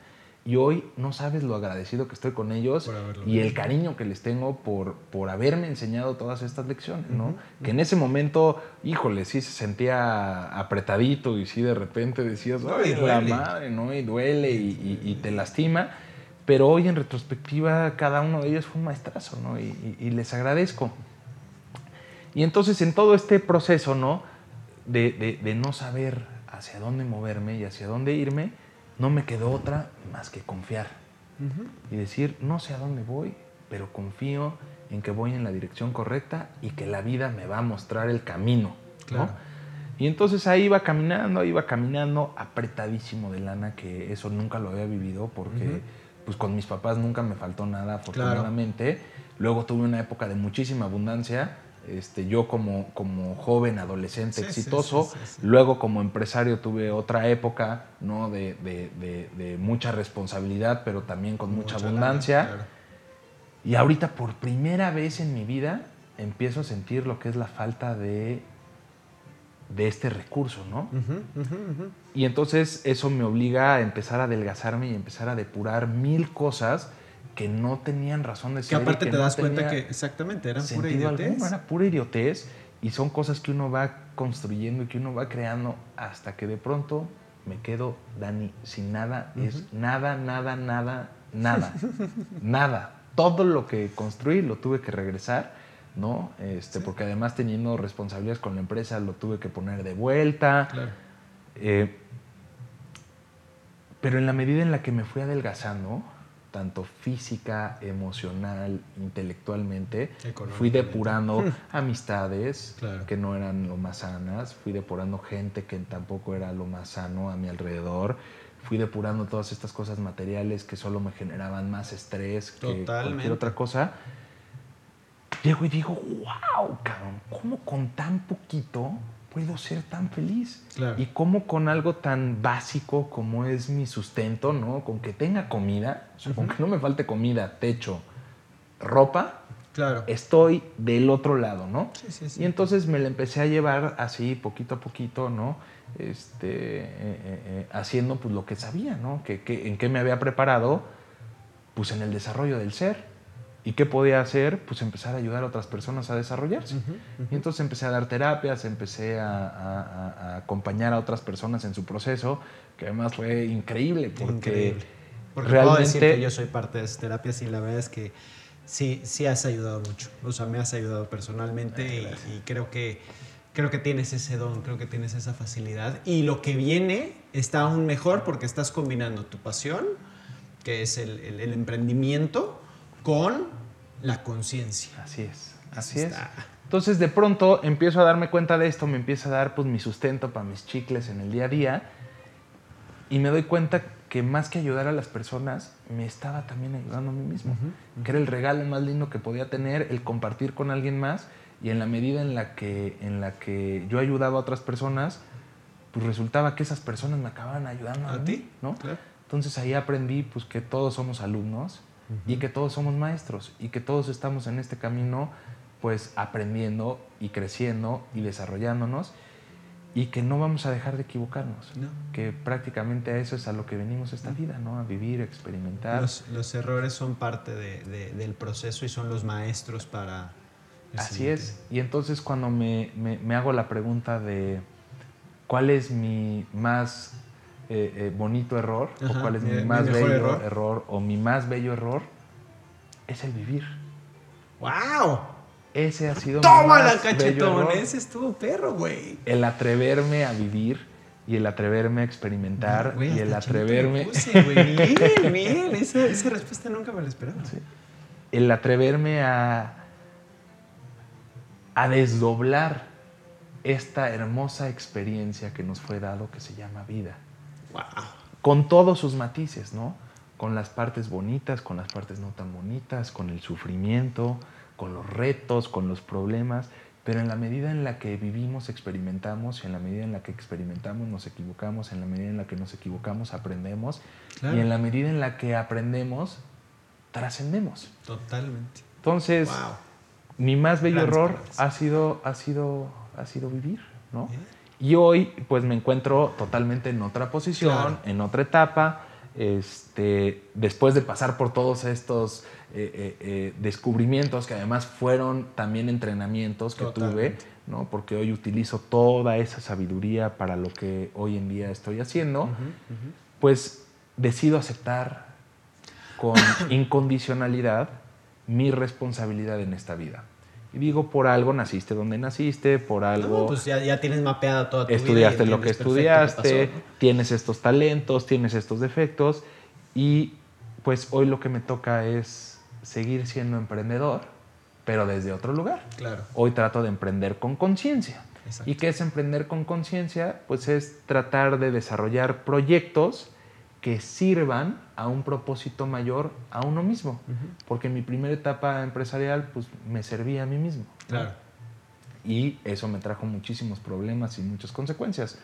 Y hoy no sabes lo agradecido que estoy con ellos y el cariño que les tengo por, por haberme enseñado todas estas lecciones, ¿no? Que en ese momento, híjole, sí se sentía apretadito y sí de repente decías, ay, la madre, ¿no? Y duele y, te lastima. Pero hoy en retrospectiva cada uno de ellos fue un maestrazo, ¿no? Y, les agradezco. Y entonces en todo este proceso, ¿no? De, de, de no saber hacia dónde moverme y hacia dónde irme, no me quedó otra más que confiar. Y decir, no sé a dónde voy, pero confío en que voy en la dirección correcta y que la vida me va a mostrar el camino. Y entonces ahí iba caminando, ahí iba caminando, apretadísimo de lana, que eso nunca lo había vivido porque pues con mis papás nunca me faltó nada, afortunadamente. Luego tuve una época de muchísima abundancia este, yo como, como joven, adolescente, exitoso. Luego como empresario tuve otra época ¿no? de, de, de, mucha responsabilidad, pero también con mucha, abundancia. Y ahorita por primera vez en mi vida empiezo a sentir lo que es la falta de, de este recurso, ¿no? Y entonces eso me obliga a empezar a adelgazarme y empezar a depurar mil cosas que no tenían razón de ser. Que aparte te das cuenta que exactamente eran pura idiotez. era pura idiotez y son cosas que uno va construyendo y que uno va creando hasta que de pronto me quedo, Dani, sin nada. Es nada, nada, nada, nada. nada. Todo lo que construí lo tuve que regresar, ¿no? Este, Porque además teniendo responsabilidades con la empresa lo tuve que poner de vuelta. Claro. Eh, pero en la medida en la que me fui adelgazando, tanto física, emocional, intelectualmente. Fui depurando amistades que no eran lo más sanas, fui depurando gente que tampoco era lo más sano a mi alrededor, fui depurando todas estas cosas materiales que solo me generaban más estrés que cualquier otra cosa. Llego y digo, wow, cabrón, ¿cómo con tan poquito puedo ser tan feliz? Y cómo con algo tan básico como es mi sustento, ¿no? Con que tenga comida, con que no me falte comida, techo, ropa, Claro. Estoy del otro lado, ¿no? Sí, sí, sí. Y entonces me la empecé a llevar así, poquito a poquito, ¿no? Este, eh, eh, eh, haciendo pues lo que sabía, ¿no? Que, que- en qué me había preparado, pues en el desarrollo del ser. ¿Y qué podía hacer? Pues empezar a ayudar a otras personas a desarrollarse. Y entonces empecé a dar terapias, empecé a, a- a- acompañar a otras personas en su proceso, que además fue increíble porque Increíble. Porque puedo decir realmente que yo soy parte de esas terapias y la verdad es que sí, sí has ayudado mucho. O sea, me has ayudado personalmente y, y creo que creo que tienes ese don, creo que tienes esa facilidad. Y lo que viene está aún mejor porque estás combinando tu pasión, que es el, el- el emprendimiento, con la conciencia. Así es, así es. Entonces de pronto empiezo a darme cuenta de esto, me empieza a dar pues mi sustento para mis chicles en el día a día y me doy cuenta que más que ayudar a las personas, me estaba también ayudando a mí mismo, que era el regalo más lindo que podía tener, el compartir con alguien más y en la medida en la que, en la que yo ayudaba a otras personas, pues resultaba que esas personas me acababan ayudando a, ¿A mí, ti? ¿no? Claro. Entonces ahí aprendí pues que todos somos alumnos y que todos somos maestros y que todos estamos en este camino pues aprendiendo y creciendo y desarrollándonos y que no vamos a dejar de equivocarnos. No. Que prácticamente a eso es a lo que venimos esta vida, ¿no? A vivir, a experimentar. Los, los errores son parte de- de- del proceso y son los maestros para... Así siguiente. es. Y entonces cuando me, me- me hago la pregunta de cuál es mi más eh, eh, bonito error Ajá, o cuál es mi- mi, mi más bello error. error. o mi más bello error, es el vivir. ¡Wow! Ese ha sido mi ¡Toma la más bello cachetón! Ese estuvo perro, güey. El atreverme a vivir y el atreverme a experimentar Güey, y el atreverme... me puse. Bien, bien. Esa, esa respuesta nunca me la esperaba. el atreverme a, a desdoblar esta hermosa experiencia que nos fue dado que se llama vida. ¡Wow! Con todos sus matices, ¿no? Con las partes bonitas, con las partes no tan bonitas, con el sufrimiento, con los retos, con los problemas, pero en la medida en la que vivimos, experimentamos, y en la medida en la que experimentamos, nos equivocamos, en la medida en la que nos equivocamos, aprendemos, Claro. y en la medida en la que aprendemos, trascendemos. Totalmente. Entonces, ¡Wow! mi más bello Grandes error palabras. ha sido, ha, sido, ha sido vivir, ¿no? Bien. Y hoy, pues me encuentro totalmente en otra posición, Claro. en otra etapa, este, después de pasar por todos estos eh, eh, eh, descubrimientos que además fueron también entrenamientos que tuve. ¿no? Porque hoy utilizo toda esa sabiduría para lo que hoy en día estoy haciendo, pues decido aceptar con incondicionalidad mi responsabilidad en esta vida. Y digo, por algo naciste donde naciste, por algo No, pues ya, ya tienes mapeada toda tu vida. estudiaste lo que estudiaste, pasó, tienes estos talentos, tienes estos defectos y pues hoy lo que me toca es seguir siendo emprendedor, pero desde otro lugar. Claro. Hoy trato de emprender con conciencia. ¿Y qué es emprender con conciencia? Pues es tratar de desarrollar proyectos que sirvan a un propósito mayor a uno mismo. Porque en mi primera etapa empresarial, pues me servía a mí mismo. Claro. Y eso me trajo muchísimos problemas y muchas consecuencias.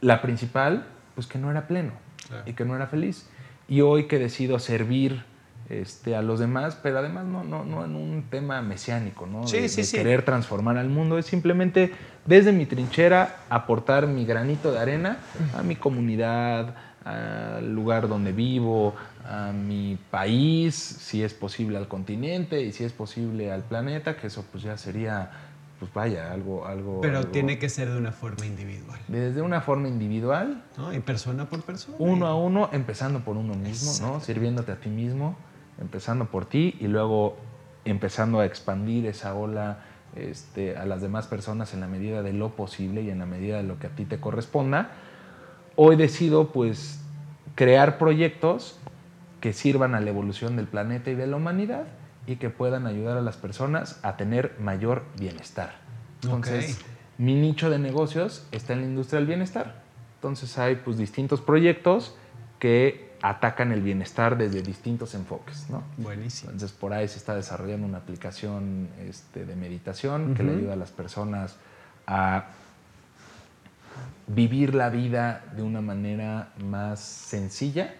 La principal, pues que no era pleno Claro. y que no era feliz. Y hoy que decido servir este, a los demás, pero además no, no, no en un tema mesiánico, ¿no? Sí, de, sí, de sí. querer transformar al mundo, es simplemente desde mi trinchera aportar mi granito de arena a mi comunidad, al lugar donde vivo, a mi país, si es posible al continente y si es posible al planeta, que eso pues ya sería, pues vaya, algo... algo Pero algo- tiene que ser de una forma individual. Desde una forma individual, ¿no? Y persona por persona. uno a uno, empezando por uno mismo, ¿no? Sirviéndote a ti mismo, empezando por ti y luego empezando a expandir esa ola este, a las demás personas en la medida de lo posible y en la medida de lo que a ti te corresponda. Hoy decido, pues, crear proyectos que sirvan a la evolución del planeta y de la humanidad y que puedan ayudar a las personas a tener mayor bienestar. Entonces, mi nicho de negocios está en la industria del bienestar. Entonces hay pues distintos proyectos que atacan el bienestar desde distintos enfoques, ¿no? Buenísimo. Entonces por ahí se está desarrollando una aplicación este, de meditación que le ayuda a las personas a vivir la vida de una manera más sencilla,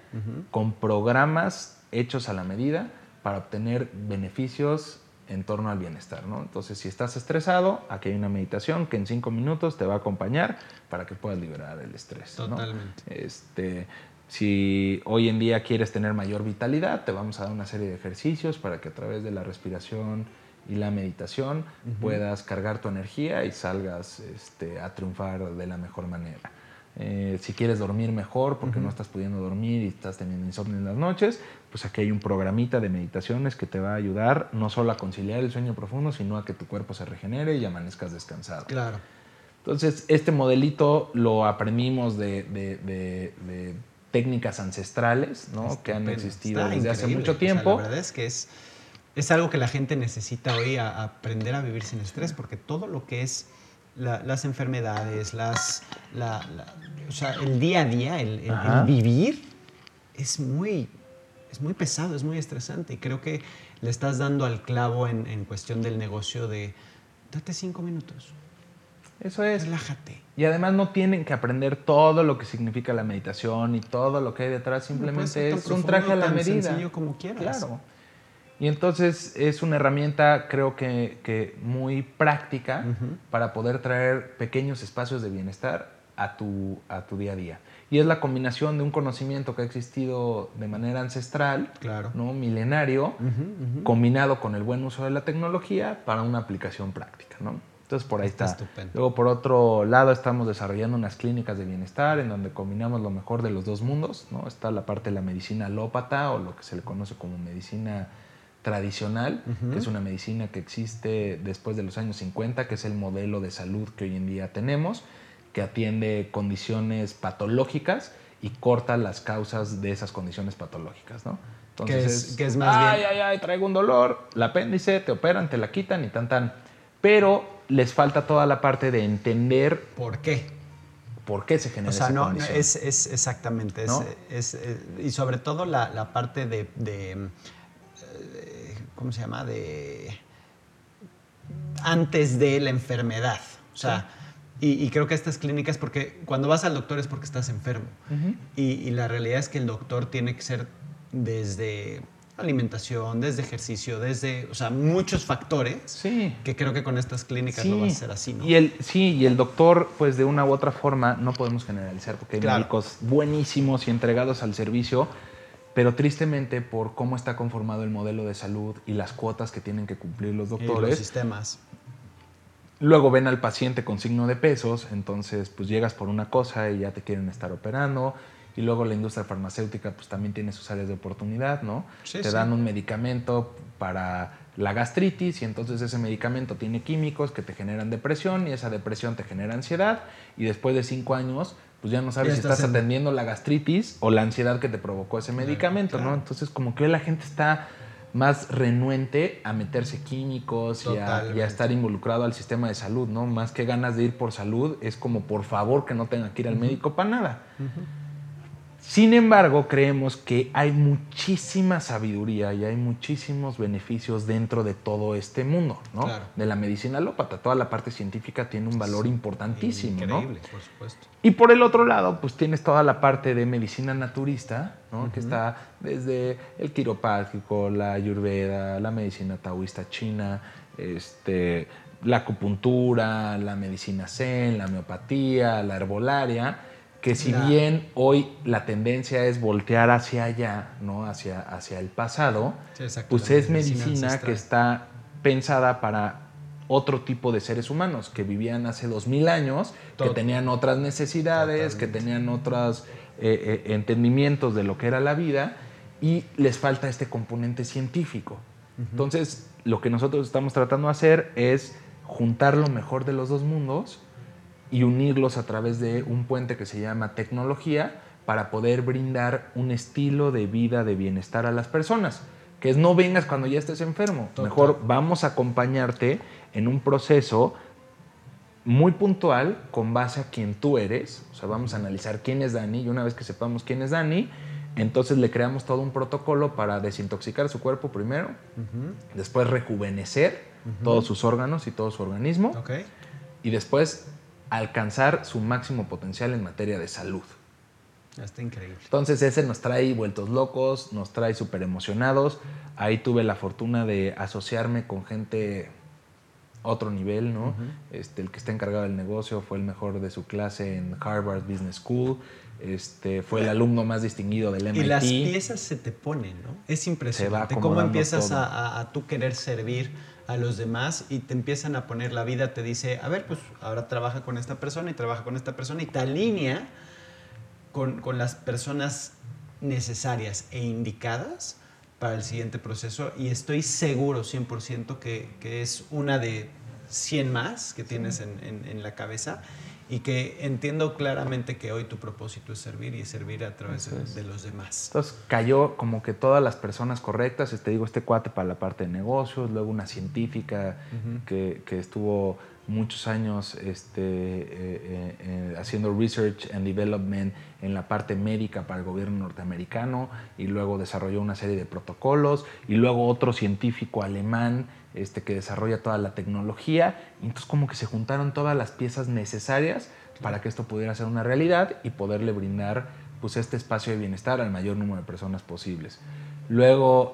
con programas hechos a la medida para obtener beneficios en torno al bienestar, ¿no? Entonces, si estás estresado, aquí hay una meditación que en cinco minutos te va a acompañar para que puedas liberar el estrés. Totalmente. Este, si hoy en día quieres tener mayor vitalidad, te vamos a dar una serie de ejercicios para que a través de la respiración y la meditación puedas cargar tu energía y salgas este, a triunfar de la mejor manera. Eh, si quieres dormir mejor porque no estás pudiendo dormir y estás teniendo insomnio en las noches, pues aquí hay un programita de meditaciones que te va a ayudar no solo a conciliar el sueño profundo, sino a que tu cuerpo se regenere y amanezcas descansado. Claro. Entonces, este modelito lo aprendimos de, técnicas ancestrales, ¿no? que han existido desde hace mucho tiempo. la verdad es que es, es algo que la gente necesita hoy a, aprender a vivir sin estrés, porque todo lo que es las enfermedades, las, o sea, el día a día, el, vivir, es muy, es muy pesado, es muy estresante. Y creo que le estás dando al clavo en, en cuestión del negocio de date cinco minutos. Eso es. Relájate. Y además no tienen que aprender todo lo que significa la meditación y todo lo que hay detrás, simplemente es un traje a la medida. sencillo como quieras. Claro. Y entonces es una herramienta, creo que, muy práctica para poder traer pequeños espacios de bienestar a tu, a tu día a día. Y es la combinación de un conocimiento que ha existido de manera ancestral, claro. ¿no? milenario, combinado con el buen uso de la tecnología para una aplicación práctica. ¿no? Entonces por ahí está. Estupendo. Luego por otro lado estamos desarrollando unas clínicas de bienestar en donde combinamos lo mejor de los dos mundos. ¿no? Está la parte de la medicina alópata o lo que se le conoce como medicina tradicional, que es una medicina que existe después de los años 50, que es el modelo de salud que hoy en día tenemos, que atiende condiciones patológicas y corta las causas de esas condiciones patológicas, ¿no? Entonces, que es, más ay, ay, ay, traigo un dolor, la apéndice, te operan, te la quitan y tan tan. Pero les falta toda la parte de entender por qué. ¿Por qué se genera o sea, no, es, es, exactamente. Es, eh, y sobre todo la, la parte de ¿cómo se llama? De antes de la enfermedad. O sea, y, creo que estas clínicas, porque cuando vas al doctor es porque estás enfermo. y, la realidad es que el doctor tiene que ser desde alimentación, desde ejercicio, desde, o sea, muchos factores sí. que creo que con estas clínicas no va a ser así, ¿no? Y el, sí, y el doctor, pues de una u otra forma, no podemos generalizar porque hay médicos buenísimos y entregados al servicio, pero tristemente por cómo está conformado el modelo de salud y las cuotas que tienen que cumplir los doctores. los sistemas. Luego ven al paciente con signo de pesos, entonces pues llegas por una cosa y ya te quieren estar operando. Y luego la industria farmacéutica pues también tiene sus áreas de oportunidad, ¿no? te dan un medicamento para la gastritis y entonces ese medicamento tiene químicos que te generan depresión y esa depresión te genera ansiedad y después de cinco años pues ya no sabes si estás atendiendo la gastritis o la ansiedad que te provocó ese medicamento, ¿no? Entonces como que la gente está más renuente a meterse químicos y a, estar involucrado al sistema de salud, ¿no? Más que ganas de ir por salud, es como por favor que no tenga que ir al médico para nada. Sin embargo, creemos que hay muchísima sabiduría y hay muchísimos beneficios dentro de todo este mundo, ¿no? De la medicina alópata. Toda la parte científica tiene un valor importantísimo, Increíble, por supuesto. Y por el otro lado, pues tienes toda la parte de medicina naturista, ¿no? Que está desde el quiropráctico, la ayurveda, la medicina taoísta china, este, la acupuntura, la medicina zen, la homeopatía, la herbolaria que si bien hoy la tendencia es voltear hacia allá, ¿no? hacia, hacia el pasado, pues es medicina, que está pensada para otro tipo de seres humanos que vivían hace dos mil años, que tenían otras necesidades, que tenían otros eh, eh, entendimientos de lo que era la vida y les falta este componente científico. Entonces, lo que nosotros estamos tratando de hacer es juntar lo mejor de los dos mundos y unirlos a través de un puente que se llama tecnología para poder brindar un estilo de vida de bienestar a las personas. Que es no vengas cuando ya estés enfermo. Mejor vamos a acompañarte en un proceso muy puntual con base a quién tú eres. O sea, vamos a analizar quién es Dani y una vez que sepamos quién es Dani, entonces le creamos todo un protocolo para desintoxicar su cuerpo primero, después rejuvenecer todos sus órganos y todo su organismo y después alcanzar su máximo potencial en materia de salud. Está increíble. Entonces ese nos trae vueltos locos, nos trae súper emocionados. Ahí tuve la fortuna de asociarme con gente otro nivel, ¿no? este, el que está encargado del negocio fue el mejor de su clase en Harvard Business School. Este, fue el alumno más distinguido del MIT. Y las piezas se te ponen, ¿no? Es impresionante cómo empiezas a, a, tú querer servir a los demás y te empiezan a poner la vida, te dice, a ver, pues ahora trabaja con esta persona y trabaja con esta persona y te alinea con, con las personas necesarias e indicadas para el siguiente proceso y estoy seguro 100% que, que, es una de 100 más que tienes en, en, en, la cabeza y que entiendo claramente que hoy tu propósito es servir y servir a través de, los demás. Entonces cayó como que todas las personas correctas, te digo, este cuate para la parte de negocios, luego una científica que, que, estuvo muchos años este, eh, eh, eh, haciendo research and development en la parte médica para el gobierno norteamericano y luego desarrolló una serie de protocolos y luego otro científico alemán este, que desarrolla toda la tecnología. Y entonces como que se juntaron todas las piezas necesarias para que esto pudiera ser una realidad y poderle brindar pues, este espacio de bienestar al mayor número de personas posibles. Luego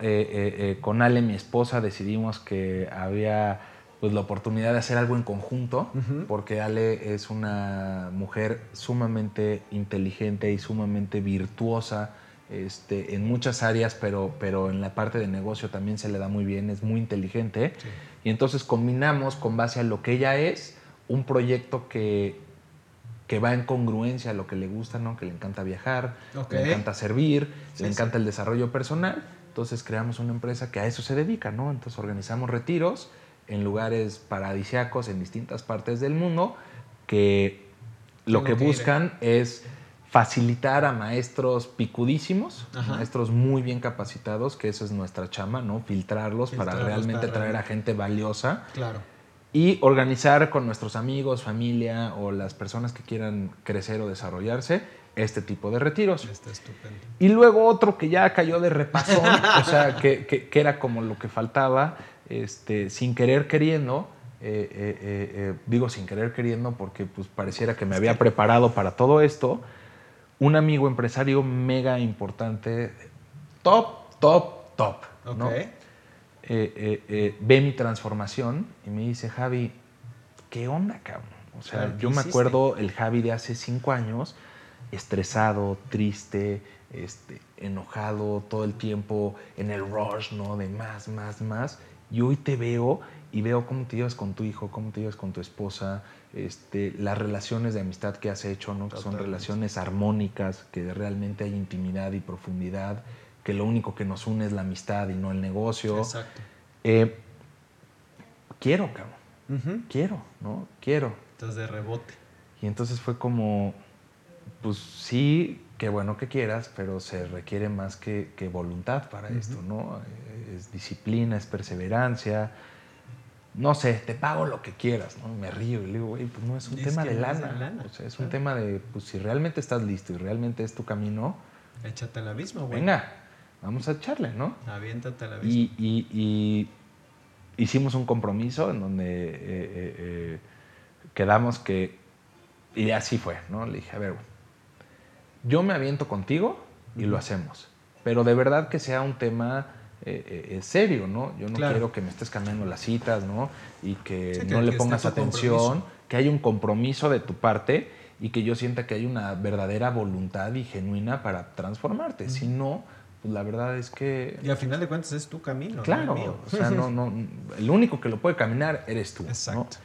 con Ale, mi esposa, decidimos que había pues la oportunidad de hacer algo en conjunto, porque Ale es una mujer sumamente inteligente y sumamente virtuosa este, en muchas áreas, pero, pero en la parte de negocio también se le da muy bien, es muy inteligente. Y entonces combinamos con base a lo que ella es, un proyecto que, que va en congruencia a lo que le gusta, ¿no? que le encanta viajar, le encanta servir, le encanta el desarrollo personal. Entonces creamos una empresa que a eso se dedica, ¿no? Entonces organizamos retiros en lugares paradisiacos en distintas partes del mundo que lo que buscan es facilitar a maestros picudísimos, maestros muy bien capacitados, que esa es nuestra chama, ¿no? Filtrarlos, para realmente traer a gente valiosa. Claro. Y organizar con nuestros amigos, familia o las personas que quieran crecer o desarrollarse este tipo de retiros. Está estupendo. Y luego otro que ya cayó de repasón, o sea, que, que, era como lo que faltaba, este, sin querer queriendo, eh, eh, eh, digo sin querer queriendo porque pues pareciera que me había preparado para todo esto, un amigo empresario mega importante, top, top, top, ve mi transformación y me dice, Javi, ¿qué onda, cabrón? O sea, yo me acuerdo el Javi de hace cinco años, estresado, triste, este, enojado todo el tiempo, en el rush, ¿no? De más, más, más. Y hoy te veo y veo cómo te llevas con tu hijo, cómo te llevas con tu esposa, este, las relaciones de amistad que has hecho, ¿no? que son relaciones armónicas, que realmente hay intimidad y profundidad, que lo único que nos une es la amistad y no el negocio. Exacto. Eh, quiero, cabrón. Quiero, ¿no? Quiero. Estás de rebote. Y entonces fue como, pues sí, qué bueno que quieras, pero se requiere más que, voluntad para esto, ¿no? Es disciplina, es perseverancia. No sé, te pago lo que quieras, ¿no? Me río y le digo, güey, pues no es un tema de lana. O sea, es un tema de, pues si realmente estás listo y realmente es tu camino. Échate al abismo, güey. Venga, vamos a echarle, ¿no? Aviéntate al abismo. Y, y, hicimos un compromiso en donde eh, eh, eh, quedamos que, y así fue, ¿no? Le dije, a ver, yo me aviento contigo y lo hacemos. Pero de verdad que sea un tema eh, eh, serio, ¿no? Yo no quiero que me estés cambiando las citas, ¿no? Y que no le pongas atención, que hay un compromiso de tu parte y que yo sienta que hay una verdadera voluntad y genuina para transformarte. Si no, pues la verdad es que... Y al final de cuentas es tu camino. Claro, no o sea, no, no, el único que lo puede caminar eres tú. Exacto.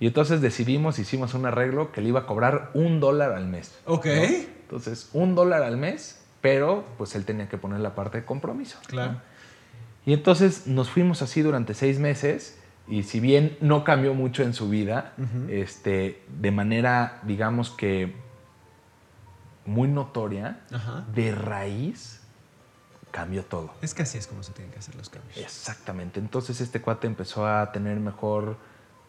Y entonces decidimos, hicimos un arreglo que le iba a cobrar un dólar al mes. Ok. Entonces, un dólar al mes, pero pues él tenía que poner la parte de compromiso. Claro. Y entonces nos fuimos así durante seis meses y si bien no cambió mucho en su vida, este, de manera, digamos que muy notoria, de raíz, cambió todo. Es que así es como se tienen que hacer los cambios. Exactamente. Entonces este cuate empezó a tener mejor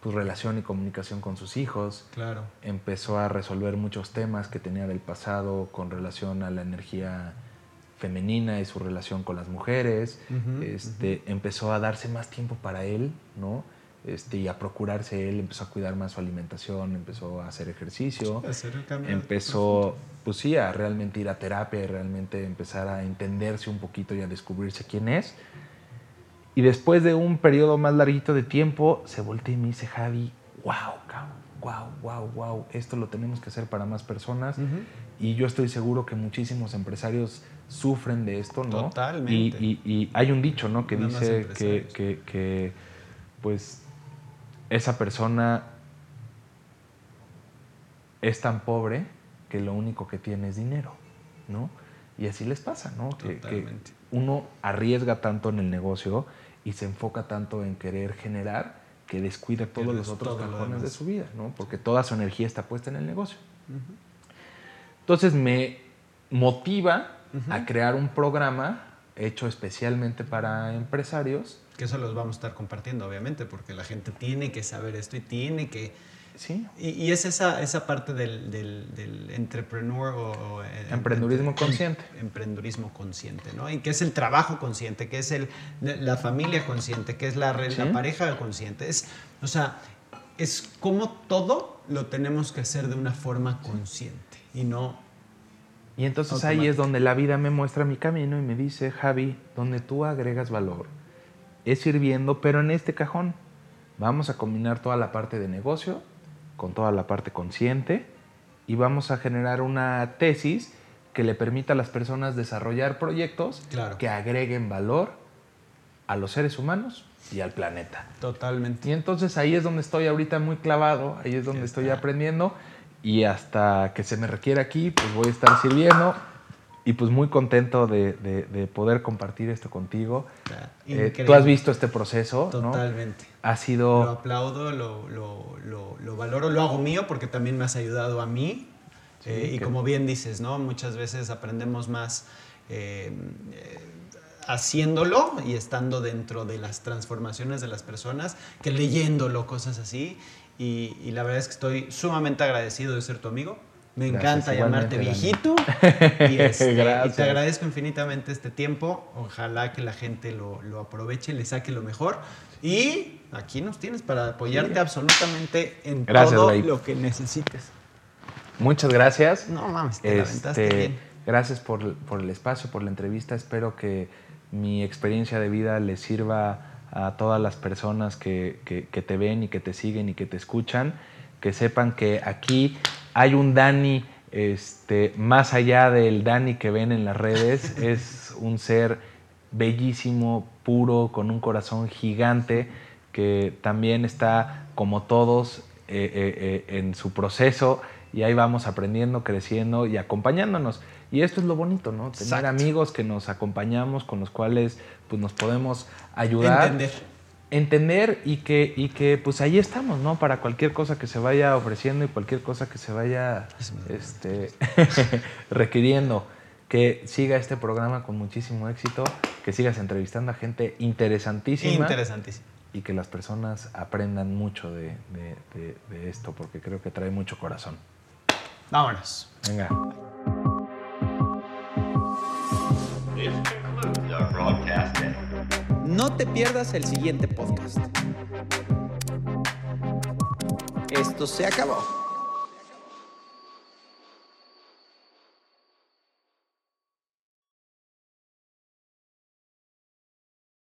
pues, relación y comunicación con sus hijos. Claro. Empezó a resolver muchos temas que tenía del pasado con relación a la energía femenina y su relación con las mujeres. este, Empezó a darse más tiempo para él, ¿no? Este, y a procurarse él, empezó a cuidar más su alimentación, empezó a hacer ejercicio, hacer empezó pues sí, a realmente ir a terapia y realmente empezar a entenderse un poquito y a descubrirse quién es. Y después de un periodo más larguito de tiempo, se voltea y me dice, Javi, wow, wow, wow, wow, esto lo tenemos que hacer para más personas. Y yo estoy seguro que muchísimos empresarios sufren de esto, ¿no? Totalmente. Y, hay un dicho, ¿no? Que dice que, que, que, pues, esa persona es tan pobre que lo único que tiene es dinero, ¿no? Y así les pasa, ¿no? Que, que, uno arriesga tanto en el negocio y se enfoca tanto en querer generar que descuida todos los otros cajones de su vida, ¿no? Porque toda su energía está puesta en el negocio. Entonces me motiva a crear un programa hecho especialmente para empresarios. Que eso los vamos a estar compartiendo, obviamente, porque la gente tiene que saber esto y tiene que Sí. Y, es esa, esa parte del, del, entrepreneur o, emprendurismo consciente. Emprendurismo consciente, ¿no? Y que es el trabajo consciente, que es el, la familia consciente, que es la, la pareja consciente. Es, o sea, es como todo lo tenemos que hacer de una forma consciente y no... Y entonces ahí es donde la vida me muestra mi camino y me dice, Javi, donde tú agregas valor, es sirviendo, pero en este cajón. Vamos a combinar toda la parte de negocio con toda la parte consciente y vamos a generar una tesis que le permita a las personas desarrollar proyectos que agreguen valor a los seres humanos y al planeta. Totalmente. Y entonces ahí es donde estoy ahorita muy clavado, ahí es donde estoy aprendiendo y hasta que se me requiera aquí, pues voy a estar sirviendo y pues muy contento de, poder compartir esto contigo. Eh, tú has visto este proceso, Totalmente. Ha sido... Lo aplaudo, lo, lo, lo, valoro, lo hago mío porque también me has ayudado a mí. Eh, y como bien dices, ¿no? Muchas veces aprendemos más eh, haciéndolo y estando dentro de las transformaciones de las personas que leyéndolo, cosas así. Y, y la verdad es que estoy sumamente agradecido de ser tu amigo me encanta llamarte viejito. Este, y, te agradezco infinitamente este tiempo. Ojalá que la gente lo, lo, aproveche, le saque lo mejor. Y aquí nos tienes para apoyarte absolutamente en todo lo que necesites. Muchas gracias. No mames, te este, bien. Gracias por, por, el espacio, por la entrevista. Espero que mi experiencia de vida les sirva a todas las personas que, que, que te ven y que te siguen y que te escuchan. Que sepan que aquí hay un Dani este, más allá del Dani que ven en las redes, es un ser bellísimo, puro, con un corazón gigante, que también está como todos eh, eh, eh, en su proceso y ahí vamos aprendiendo, creciendo y acompañándonos. Y esto es lo bonito, ¿no? Tener amigos que nos acompañamos, con los cuales pues, nos podemos ayudar. Entender entender y que, y que pues ahí estamos, ¿no? Para cualquier cosa que se vaya ofreciendo y cualquier cosa que se vaya este, requiriendo. Que siga este programa con muchísimo éxito, que sigas entrevistando a gente interesantísima. Interesantísima. Y que las personas aprendan mucho de, de esto, porque creo que trae mucho corazón. Vámonos. Venga. No te pierdas el siguiente podcast. Esto se acabó.